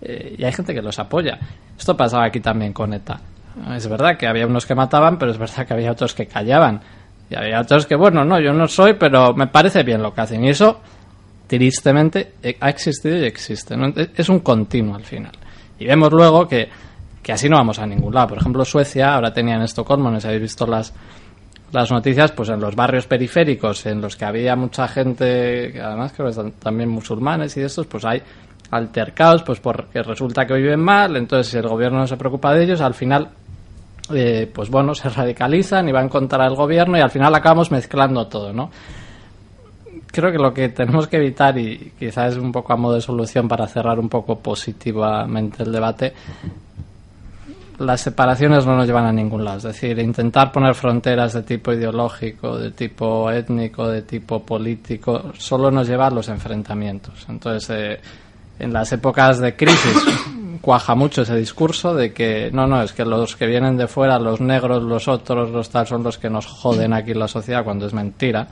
eh, y hay gente que los apoya. Esto pasaba aquí también con ETA. Es verdad que había unos que mataban, pero es verdad que había otros que callaban. Y había otros que, bueno, no, yo no soy, pero me parece bien lo que hacen. Y eso, tristemente, eh, ha existido y existe. ¿no? Es un continuo al final. Y vemos luego que que así no vamos a ningún lado. Por ejemplo, Suecia ahora tenía en Estocolmo, no sé si habéis visto las, las noticias, pues en los barrios periféricos en los que había mucha gente, que además creo que también musulmanes y de estos, pues hay altercados, pues porque resulta que viven mal, entonces si el gobierno no se preocupa de ellos, al final, eh, pues bueno, se radicalizan y van contra el gobierno y al final acabamos mezclando todo, ¿no? Creo que lo que tenemos que evitar, y quizás es un poco a modo de solución para cerrar un poco positivamente el debate, las separaciones no nos llevan a ningún lado. Es decir, intentar poner fronteras de tipo ideológico, de tipo étnico, de tipo político, solo nos lleva a los enfrentamientos. Entonces, eh, en las épocas de crisis, cuaja mucho ese discurso de que no, no, es que los que vienen de fuera, los negros, los otros, los tal, son los que nos joden aquí en la sociedad cuando es mentira.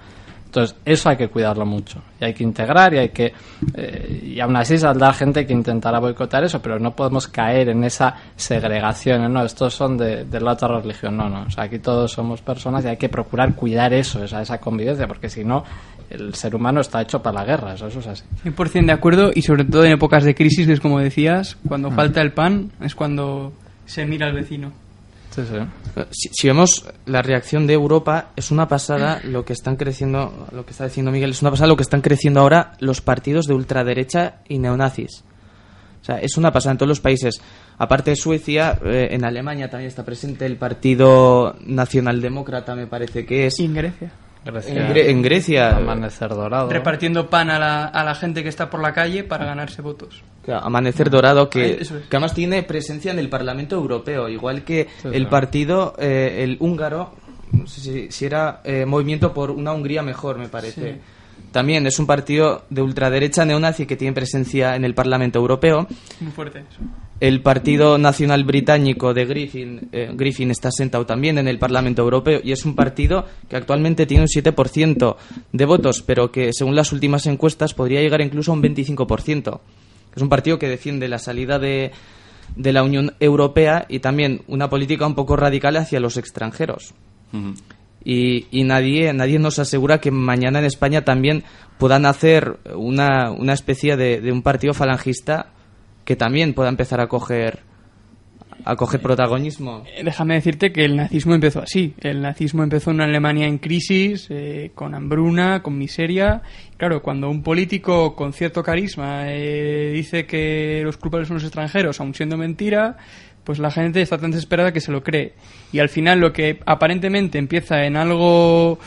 Entonces, eso hay que cuidarlo mucho. Y hay que integrar y hay que. eh, y aún así saldrá gente que intentará boicotar eso, pero no podemos caer en esa segregación. No, estos son de, de la otra religión. No, no. O sea, aquí todos somos personas y hay que procurar cuidar eso, esa, esa convivencia, porque si no, el ser humano está hecho para la guerra. Eso, eso es así. 100% de acuerdo y sobre todo en épocas de crisis, que es como decías, cuando Mm. falta el pan es cuando se mira al vecino. Sí, sí. Si, si vemos la reacción de Europa, es una pasada lo que están creciendo, lo que está diciendo Miguel, es una pasada lo que están creciendo ahora los partidos de ultraderecha y neonazis. O sea, es una pasada en todos los países. Aparte de Suecia, eh, en Alemania también está presente el Partido Nacionaldemócrata, me parece que es. Y en Grecia. Grecia, En, Gre- en Grecia, Amanecer dorado. Repartiendo pan a la, a la gente que está por la calle para ganarse votos. Claro, Amanecer Dorado, que, es. que además tiene presencia en el Parlamento Europeo, igual que Sí, el sí. partido, eh, el húngaro, no sé si, si era eh, Movimiento por una Hungría Mejor, me parece. Sí. También es un partido de ultraderecha neonazi que tiene presencia en el Parlamento Europeo. Muy fuerte eso. El Partido Nacional Británico de Griffin, eh, Griffin está sentado también en el Parlamento Europeo y es un partido que actualmente tiene un 7% de votos, pero que según las últimas encuestas podría llegar incluso a un 25%. Es un partido que defiende la salida de, de la Unión Europea y también una política un poco radical hacia los extranjeros. Y nadie, nadie nos asegura que mañana en España también puedan hacer una, una especie de, de un partido falangista que también pueda empezar a coger, a coger protagonismo. Eh, Déjame decirte que el nazismo empezó así. El nazismo empezó en una Alemania en crisis, eh, con hambruna, con miseria. Claro, cuando un político con cierto carisma eh, dice que los culpables son los extranjeros, aun siendo mentira, pues la gente está tan desesperada que se lo cree. Y al final lo que aparentemente empieza en algo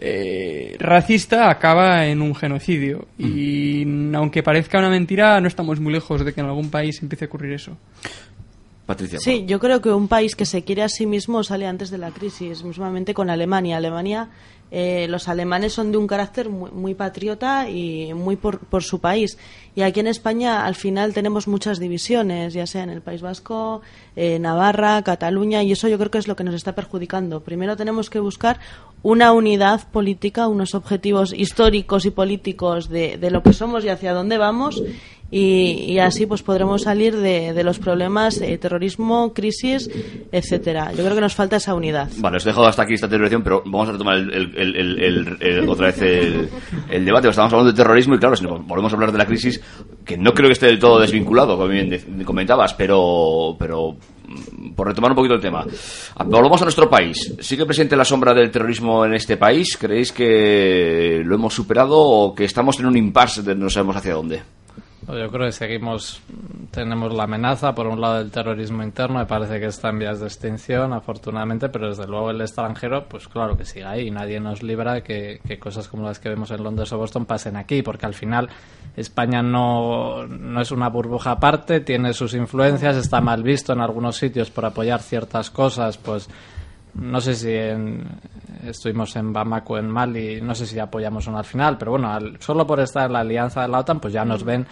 eh, racista acaba en un genocidio. Y aunque parezca una mentira, no estamos muy lejos de que en algún país empiece a ocurrir eso. Patricia. Sí, yo creo que un país que se quiere a sí mismo sale antes de la crisis, mismamente con Alemania. Alemania, eh, los alemanes son de un carácter muy, muy patriota y muy por, por su país. Y aquí en España, al final, tenemos muchas divisiones, ya sea en el País Vasco, eh, Navarra, Cataluña, y eso yo creo que es lo que nos está perjudicando. Primero tenemos que buscar una unidad política, unos objetivos históricos y políticos de, de lo que somos y hacia dónde vamos, y, y así pues podremos salir de, de los problemas eh, terrorismo, crisis, etcétera. Yo creo que nos falta esa unidad. Vale, os dejo hasta aquí esta teoría, pero vamos a retomar el, otra vez el, debate. Estamos hablando de terrorismo y claro, si volvemos a hablar de la crisis, que no creo que esté del todo desvinculado, como bien comentabas, pero, pero por retomar un poquito el tema. Volvamos a nuestro país. ¿Sigue presente la sombra del terrorismo en este país? ¿Creéis que lo hemos superado o que estamos en un impasse de no sabemos hacia dónde? Yo creo que seguimos, tenemos la amenaza, por un lado, del terrorismo interno, me parece que está en vías de extinción, afortunadamente, pero desde luego el extranjero, pues claro que sigue ahí nadie nos libra que, que cosas como las que vemos en Londres o Boston pasen aquí, porque al final España no, no es una burbuja aparte, tiene sus influencias, está mal visto en algunos sitios por apoyar ciertas cosas, pues no sé si en- estuvimos en Bamako, en Mali, no sé si apoyamos o no al final, pero bueno, al- solo por estar en la alianza de la OTAN, pues ya nos ven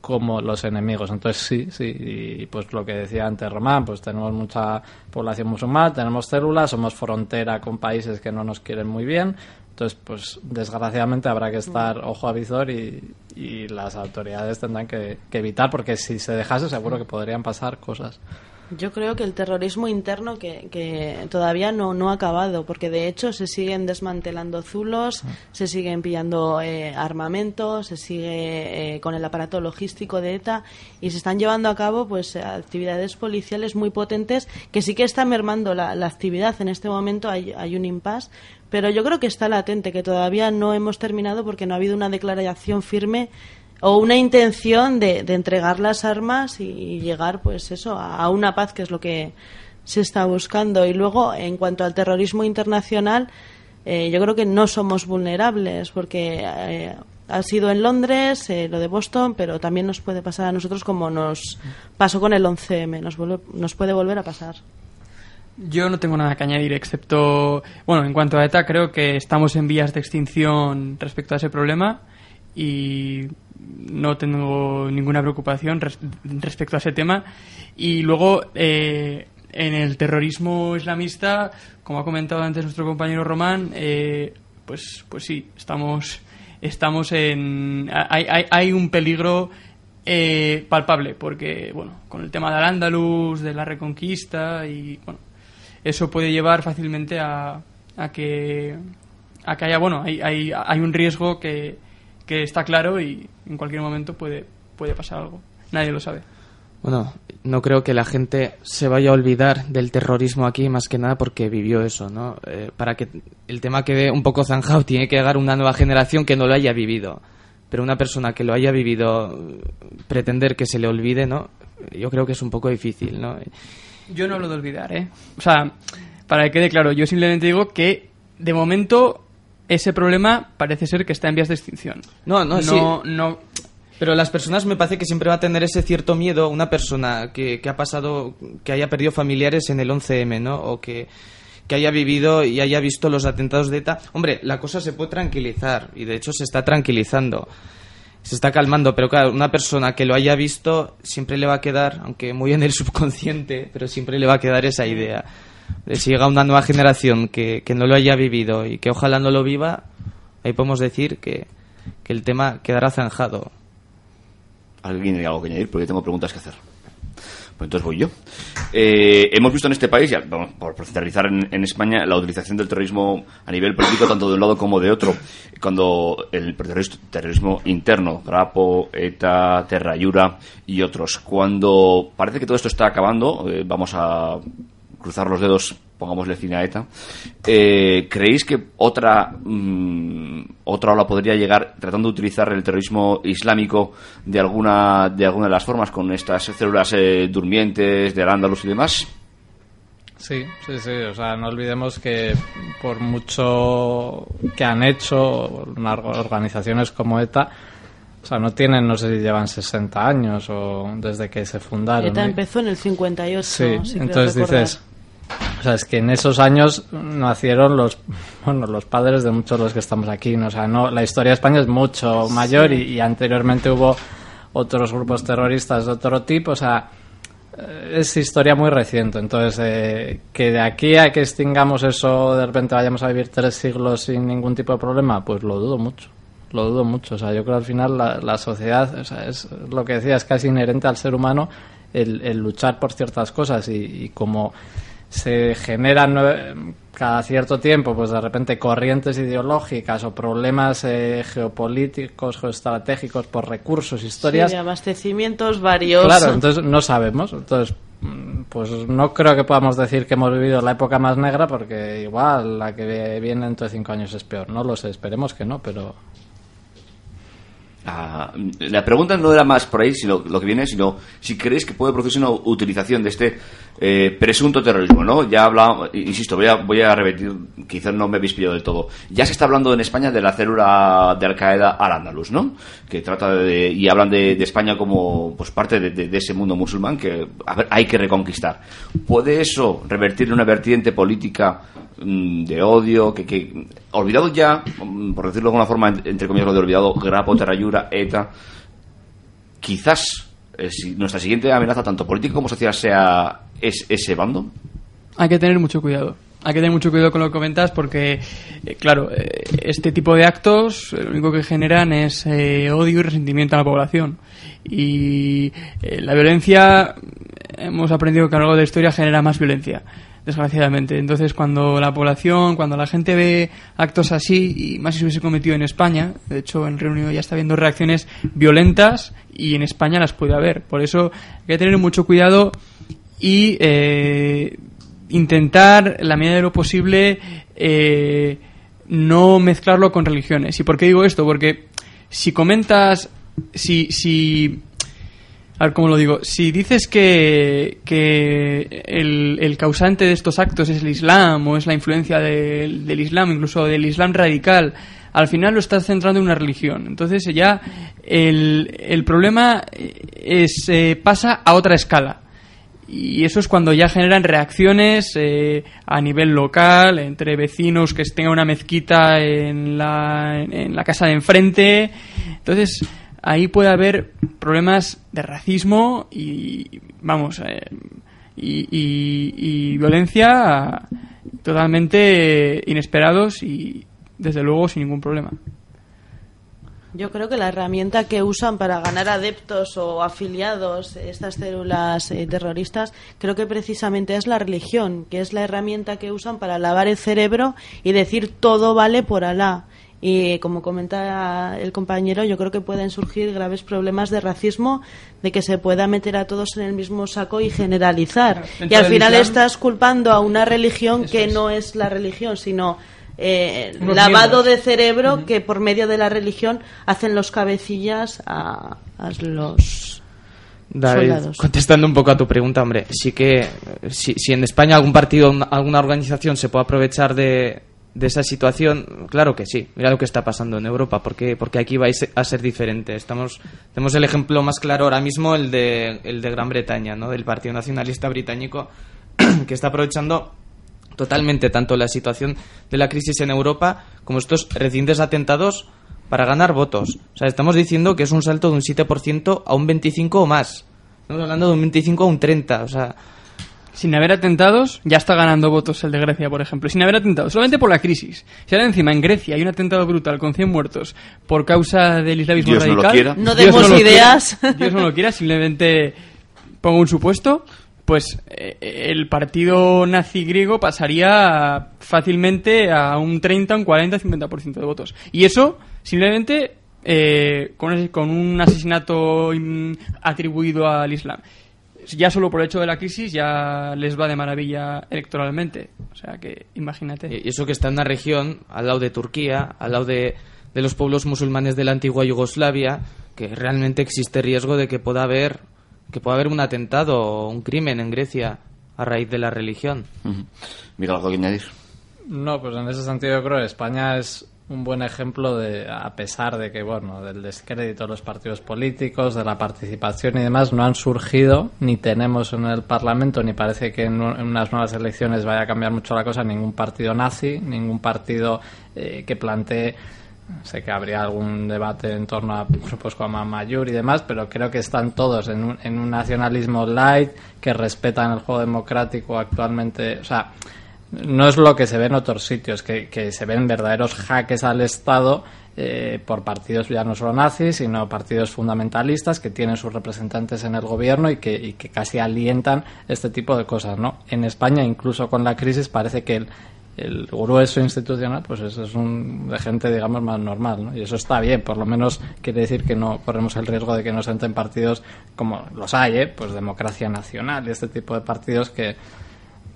como los enemigos. Entonces sí, sí, y pues lo que decía antes Román, pues tenemos mucha población musulmana, tenemos células, somos frontera con países que no nos quieren muy bien. Entonces, pues desgraciadamente habrá que estar ojo a visor y, y las autoridades tendrán que, que evitar, porque si se dejase seguro que podrían pasar cosas. Yo creo que el terrorismo interno que, que todavía no, no ha acabado, porque de hecho se siguen desmantelando zulos, se siguen pillando eh, armamento, se sigue eh, con el aparato logístico de ETA y se están llevando a cabo pues actividades policiales muy potentes que sí que está mermando la, la actividad. En este momento hay, hay un impasse, pero yo creo que está latente, que todavía no hemos terminado porque no ha habido una declaración firme o una intención de, de entregar las armas y, llegar pues eso a, a una paz que es lo que se está buscando. Y luego en cuanto al terrorismo internacional eh, yo creo que no somos vulnerables porque eh, ha sido en Londres eh, lo de Boston pero también nos puede pasar a nosotros como nos pasó con el 11M nos, vuelve- nos puede volver a pasar Yo no tengo nada que añadir, excepto, bueno, en cuanto a ETA, creo que estamos en vías de extinción respecto a ese problema y no tengo ninguna preocupación res- respecto a ese tema. Y luego, eh, en el terrorismo islamista, como ha comentado antes nuestro compañero Román, eh, pues, pues sí, estamos, estamos en. Hay, hay, hay un peligro eh, palpable, porque, bueno, con el tema del Andalus, de la reconquista, y bueno, eso puede llevar fácilmente a, a que a que haya bueno hay, hay, hay un riesgo que, que está claro y en cualquier momento puede puede pasar algo nadie lo sabe Bueno, no creo que la gente se vaya a olvidar del terrorismo aquí más que nada porque vivió eso, ¿no? Eh, para que el tema quede un poco zanjado tiene que llegar una nueva generación que no lo haya vivido. Pero una persona que lo haya vivido, pretender que se le olvide, ¿no? Yo creo que es un poco difícil, ¿no? Yo no hablo de olvidar eh o sea para que quede claro yo simplemente digo que de momento ese problema parece ser que está en vías de extinción No, no, sí. no no Pero las personas me parece que siempre va a tener ese cierto miedo una persona que, que ha pasado, que haya perdido familiares en el 11M, ¿no? O que, que haya vivido y haya visto los atentados de ETA. Hombre, la cosa se puede tranquilizar y de hecho se está tranquilizando. Se está calmando, pero claro, una persona que lo haya visto siempre le va a quedar, aunque muy en el subconsciente, pero siempre le va a quedar esa idea. De si llega una nueva generación que, que no lo haya vivido y que ojalá no lo viva, ahí podemos decir que, que el tema quedará zanjado. ¿Alguien tiene algo que añadir? Porque tengo preguntas que hacer. Pues entonces voy yo. Eh, hemos visto en este país, ya, vamos, por centralizar en, en España, la utilización del terrorismo a nivel político tanto de un lado como de otro. Cuando el terrorismo, terrorismo interno, Grapo, ETA, Terrayura y otros. Cuando parece que todo esto está acabando, eh, vamos a cruzar los dedos, pongámosle fin a ETA. Eh, ¿Creéis que otra mm, otra ola podría llegar tratando de utilizar el terrorismo islámico de alguna de alguna de las formas con estas células eh, durmientes de Al-Ándalus y demás? Sí, sí, sí. O sea, no olvidemos que por mucho que han hecho organizaciones como ETA, o sea, no tienen, no sé si llevan 60 años o desde que se fundaron. ETA empezó en el 58. Sí, entonces recordar. dices, o sea, es que en esos años nacieron los, bueno, los padres de muchos de los que estamos aquí, ¿no? o sea, no, la historia de España es mucho mayor y, y anteriormente hubo otros grupos terroristas de otro tipo, o sea, eh, es historia muy reciente, entonces eh, que de aquí a que extingamos eso, de repente vayamos a vivir tres siglos sin ningún tipo de problema, pues lo dudo mucho. Lo dudo mucho, o sea, yo creo que al final la, la sociedad, o sea, es lo que decía, es casi inherente al ser humano el, el luchar por ciertas cosas y, y como se generan cada cierto tiempo, pues de repente corrientes ideológicas o problemas eh, geopolíticos, geoestratégicos por recursos, historias, Sí, de abastecimientos varios. Claro, entonces no sabemos. Entonces, mm, pues no creo que podamos decir que hemos vivido la época más negra porque igual la que viene dentro de cinco años es peor. No lo sé, esperemos que no, pero Ah, la pregunta no era más por ahí, sino lo que viene, sino si creéis que puede producirse una utilización de este eh, presunto terrorismo, ¿no? Ya hablado, insisto, voy a, voy a repetir, quizás no me habéis pillado del todo. Ya se está hablando en España de la célula de Al Qaeda al Andalus, ¿no? Que trata de, y hablan de, España como pues parte de, ese mundo musulmán que hay que reconquistar. ¿Puede eso revertir en una vertiente política de odio, que, que olvidado ya, mm, por decirlo de alguna forma, en- entre comillas lo de olvidado, Grapo, Terrayura, ETA, quizás eh, nuestra siguiente amenaza, tanto política como social, sea es, ese bando? Hay que tener mucho cuidado. Hay que tener mucho cuidado con lo que comentas porque, eh, claro, eh, este tipo de actos lo único que generan es odio y resentimiento a la población. Y la violencia, hemos aprendido que a lo largo de la historia genera más violencia, desgraciadamente. Entonces, cuando la población, cuando la gente ve actos así, y más si se hubiese cometido en España, de hecho en Reino Unido ya está habiendo reacciones violentas y en España las puede haber. Por eso hay que tener mucho cuidado y eh, intentar, en la medida de lo posible, eh, no mezclarlo con religiones. ¿Y por qué digo esto? Porque si comentas, si, si, a ver cómo lo digo, si dices que, que el, causante de estos actos es el Islam o es la influencia del Islam, incluso del Islam radical, al final lo estás centrando en una religión. Entonces ya el, el problema es, eh, pasa a otra escala. Y eso es cuando ya generan reacciones eh, a nivel local, entre vecinos que tengan una mezquita en la, en la casa de enfrente. Entonces, ahí puede haber problemas de racismo y, vamos, eh, y, violencia totalmente inesperados y, desde luego, sin ningún problema. Yo creo que la herramienta que usan para ganar adeptos o afiliados estas células eh, terroristas, creo que precisamente es la religión, que es la herramienta que usan para lavar el cerebro y decir todo vale por Alá. Y como comenta el compañero, yo creo que pueden surgir graves problemas de racismo, de que se pueda meter a todos en el mismo saco y generalizar. Claro, Y al final Islam- estás culpando a una religión que es. no es la religión, sino eh, lavado miembros. de cerebro que por medio de la religión hacen los cabecillas a, a los David, soldados. contestando un poco a tu pregunta, hombre, sí que eh, si, si en España algún partido, una- alguna organización se puede aprovechar de, de esa situación, claro que sí. Mira lo que está pasando en Europa, porque porque aquí va a se- a ser diferente. Estamos tenemos el ejemplo más claro ahora mismo el de el de Gran Bretaña, ¿no? Del Partido Nacionalista británico que está aprovechando totalmente tanto la situación de la crisis en Europa como estos recientes atentados para ganar votos. O sea, estamos diciendo que es un salto de un 7% a un 25% o más. Estamos hablando de un 25 a un 30, o sea, Sin haber atentados, ya está ganando votos el de Grecia, por ejemplo. Sin haber atentados, solamente por la crisis. Si ahora encima en Grecia hay un atentado brutal con 100 muertos por causa del islamismo Dios no lo radical. quiera. No demos ideas. quiera, Dios no lo quiera, simplemente pongo un supuesto. Pues eh, el partido nazi griego pasaría fácilmente a un 30, un 40, 50% de votos. Y eso simplemente eh, con, con un asesinato atribuido al Islam ya solo por el hecho de la crisis ya les va de maravilla electoralmente. O sea que imagínate. y eso que está en una región al lado de Turquía, al lado de, de los pueblos musulmanes de la antigua Yugoslavia, que realmente existe riesgo de que pueda haber que pueda haber un atentado o un crimen en Grecia a raíz de la religión. Ujú. Miguel, ¿algo que añadir? No, pues en ese sentido yo creo que España es un buen ejemplo de, a pesar de que, bueno, del descrédito de los partidos políticos, de la participación y demás, no han surgido, ni tenemos en el Parlamento, ni parece que en, unas nuevas elecciones vaya a cambiar mucho la cosa, ningún partido nazi, ningún partido eh, que plantee sé que habría algún debate en torno a grupos como Mayor y demás, pero creo que están todos en un, en un nacionalismo light, que respetan el juego democrático actualmente. O sea, no es lo que se ve en otros sitios, que, que se ven verdaderos jaques al Estado eh, por partidos ya no solo nazis, sino partidos fundamentalistas que tienen sus representantes en el gobierno y que, y que casi alientan este tipo de cosas, ¿no? En España, incluso con la crisis, parece que el, el grueso institucional pues es, es un de gente digamos más normal ¿no? y eso está bien por lo menos quiere decir que no corremos el riesgo de que nos entren partidos como los hay ¿eh? pues democracia nacional y este tipo de partidos que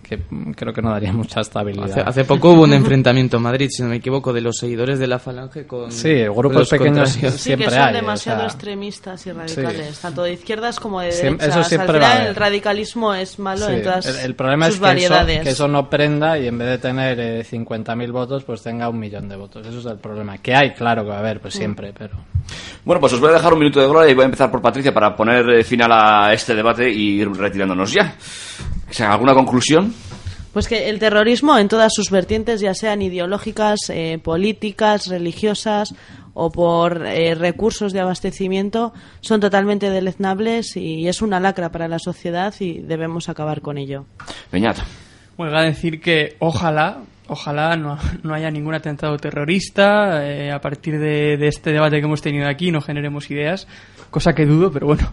que mm, creo que no daría mucha estabilidad Hace, hace poco hubo un enfrentamiento en Madrid, si no me equivoco, de los seguidores de la Falange con Sí, grupos pequeños contrarios. Sí, siempre que son hay, o demasiado sea, extremistas y radicales, tanto de izquierdas como de derechas. eso siempre Al va final, haber. el radicalismo es malo Sí, en todas el, el problema sus es que eso, variedades. que eso no prenda y en vez de tener eh, 50.000 votos, pues tenga un millón de votos. Eso es el problema. Que hay, claro que va a haber, pues siempre, pero... Bueno, pues os voy a dejar un minuto de gloria y voy a empezar por Patricia para poner eh, final a este debate y ir retirándonos ya. O sea, ¿Alguna conclusión? Pues que el terrorismo en todas sus vertientes, ya sean ideológicas, eh, políticas, religiosas o por eh, recursos de abastecimiento, son totalmente deleznables y es una lacra para la sociedad y debemos acabar con ello. Beñat. Huelga a decir que ojalá, ojalá no, no haya ningún atentado terrorista eh, a partir de, de este debate que hemos tenido aquí, no generemos ideas, cosa que dudo, pero bueno.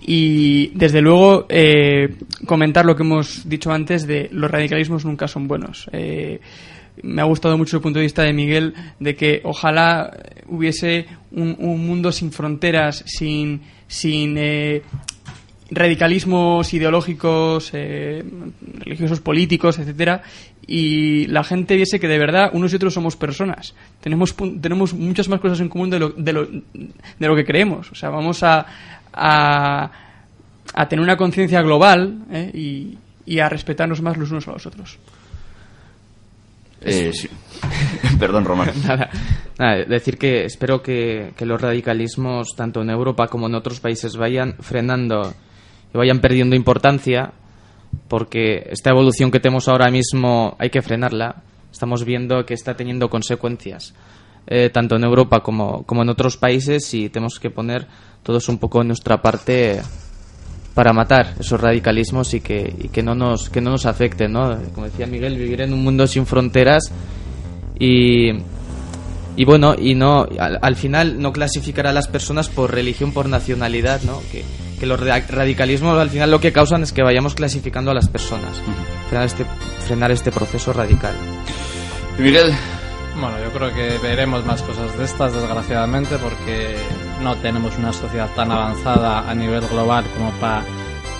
Y desde luego eh, comentar lo que hemos dicho antes de los radicalismos nunca son buenos. Eh, me ha gustado mucho el punto de vista de Miguel de que ojalá hubiese un, un mundo sin fronteras, sin, sin eh, radicalismos ideológicos, eh, religiosos, políticos, etcétera, y la gente viese que de verdad unos y otros somos personas. Tenemos pun- tenemos muchas más cosas en común de lo, de lo, de lo que creemos. O sea, vamos a, a, a tener una conciencia global ¿eh? y, y a respetarnos más los unos a los otros. Eh, sí. Perdón, Román. Nada, nada, decir que espero que, que los radicalismos, tanto en Europa como en otros países, vayan frenando y vayan perdiendo importancia, porque esta evolución que tenemos ahora mismo hay que frenarla. Estamos viendo que está teniendo consecuencias. eh, tanto en Europa como, como en otros países y tenemos que poner todos un poco en nuestra parte para matar esos radicalismos y que, y que no nos que no nos afecten, ¿no? Como decía Miguel, vivir en un mundo sin fronteras y y bueno, y no al, al final no clasificar a las personas por religión, por nacionalidad, ¿no? Que, que los ra- radicalismos al final lo que causan es que vayamos clasificando a las personas. Frenar este frenar este proceso radical. Y Miguel, Bueno, yo creo que veremos más cosas de estas, desgraciadamente, porque no tenemos una sociedad tan avanzada a nivel global como para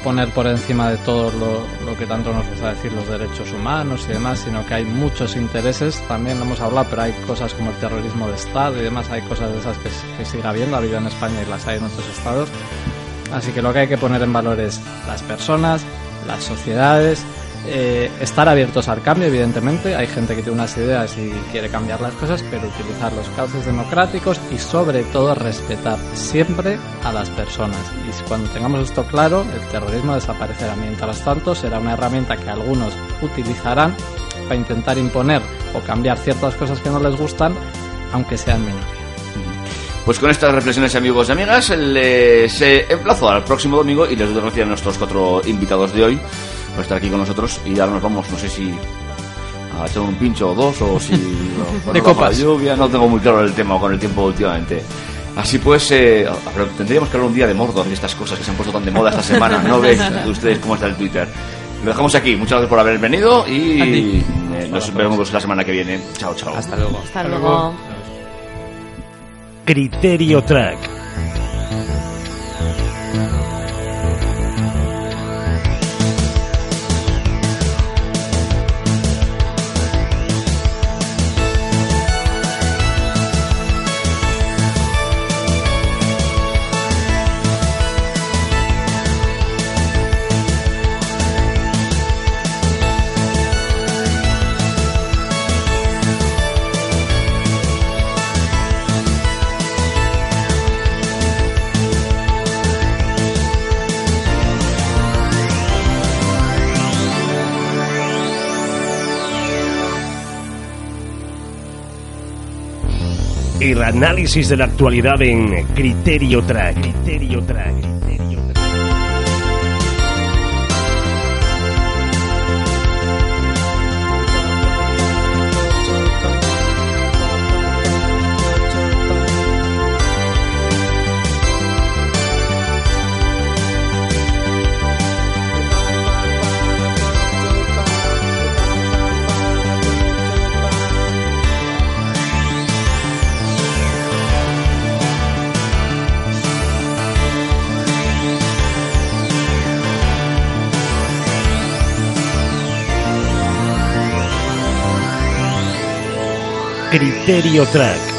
poner por encima de todo lo, lo que tanto nos gusta decir los derechos humanos y demás, sino que hay muchos intereses, también lo hemos hablado, pero hay cosas como el terrorismo de Estado y demás, hay cosas de esas que, que sigue habiendo, ha habido en España y las hay en otros estados. Así que lo que hay que poner en valor es las personas, las sociedades, eh, estar abiertos al cambio, evidentemente. Hay gente que tiene unas ideas y quiere cambiar las cosas, pero utilizar los cauces democráticos y sobre todo respetar siempre a las personas. Y cuando tengamos esto claro, el terrorismo desaparecerá. Mientras tanto, será una herramienta que algunos utilizarán para intentar imponer o cambiar ciertas cosas que no les gustan, aunque sean minoría. Pues con estas reflexiones, amigos y amigas, les eh, emplazo al próximo domingo y les doy las gracias a nuestros cuatro invitados de hoy por estar aquí con nosotros. Y ahora nos vamos, no sé si a echar un pincho o dos o si. bueno, De copas. La lluvia, no tengo muy claro el tema con el tiempo últimamente. Así pues, eh, tendríamos que hablar un día de Mordor y estas cosas que se han puesto tan de moda esta semana. No veis ustedes cómo está el Twitter. Lo dejamos aquí. Muchas gracias por haber venido y eh, nos vemos la semana que viene. Chao, chao. Hasta luego. Hasta Hasta luego. Criterio Track. Análisis de la actualidad en Criterio Track. Criterio Track. Criterio Track.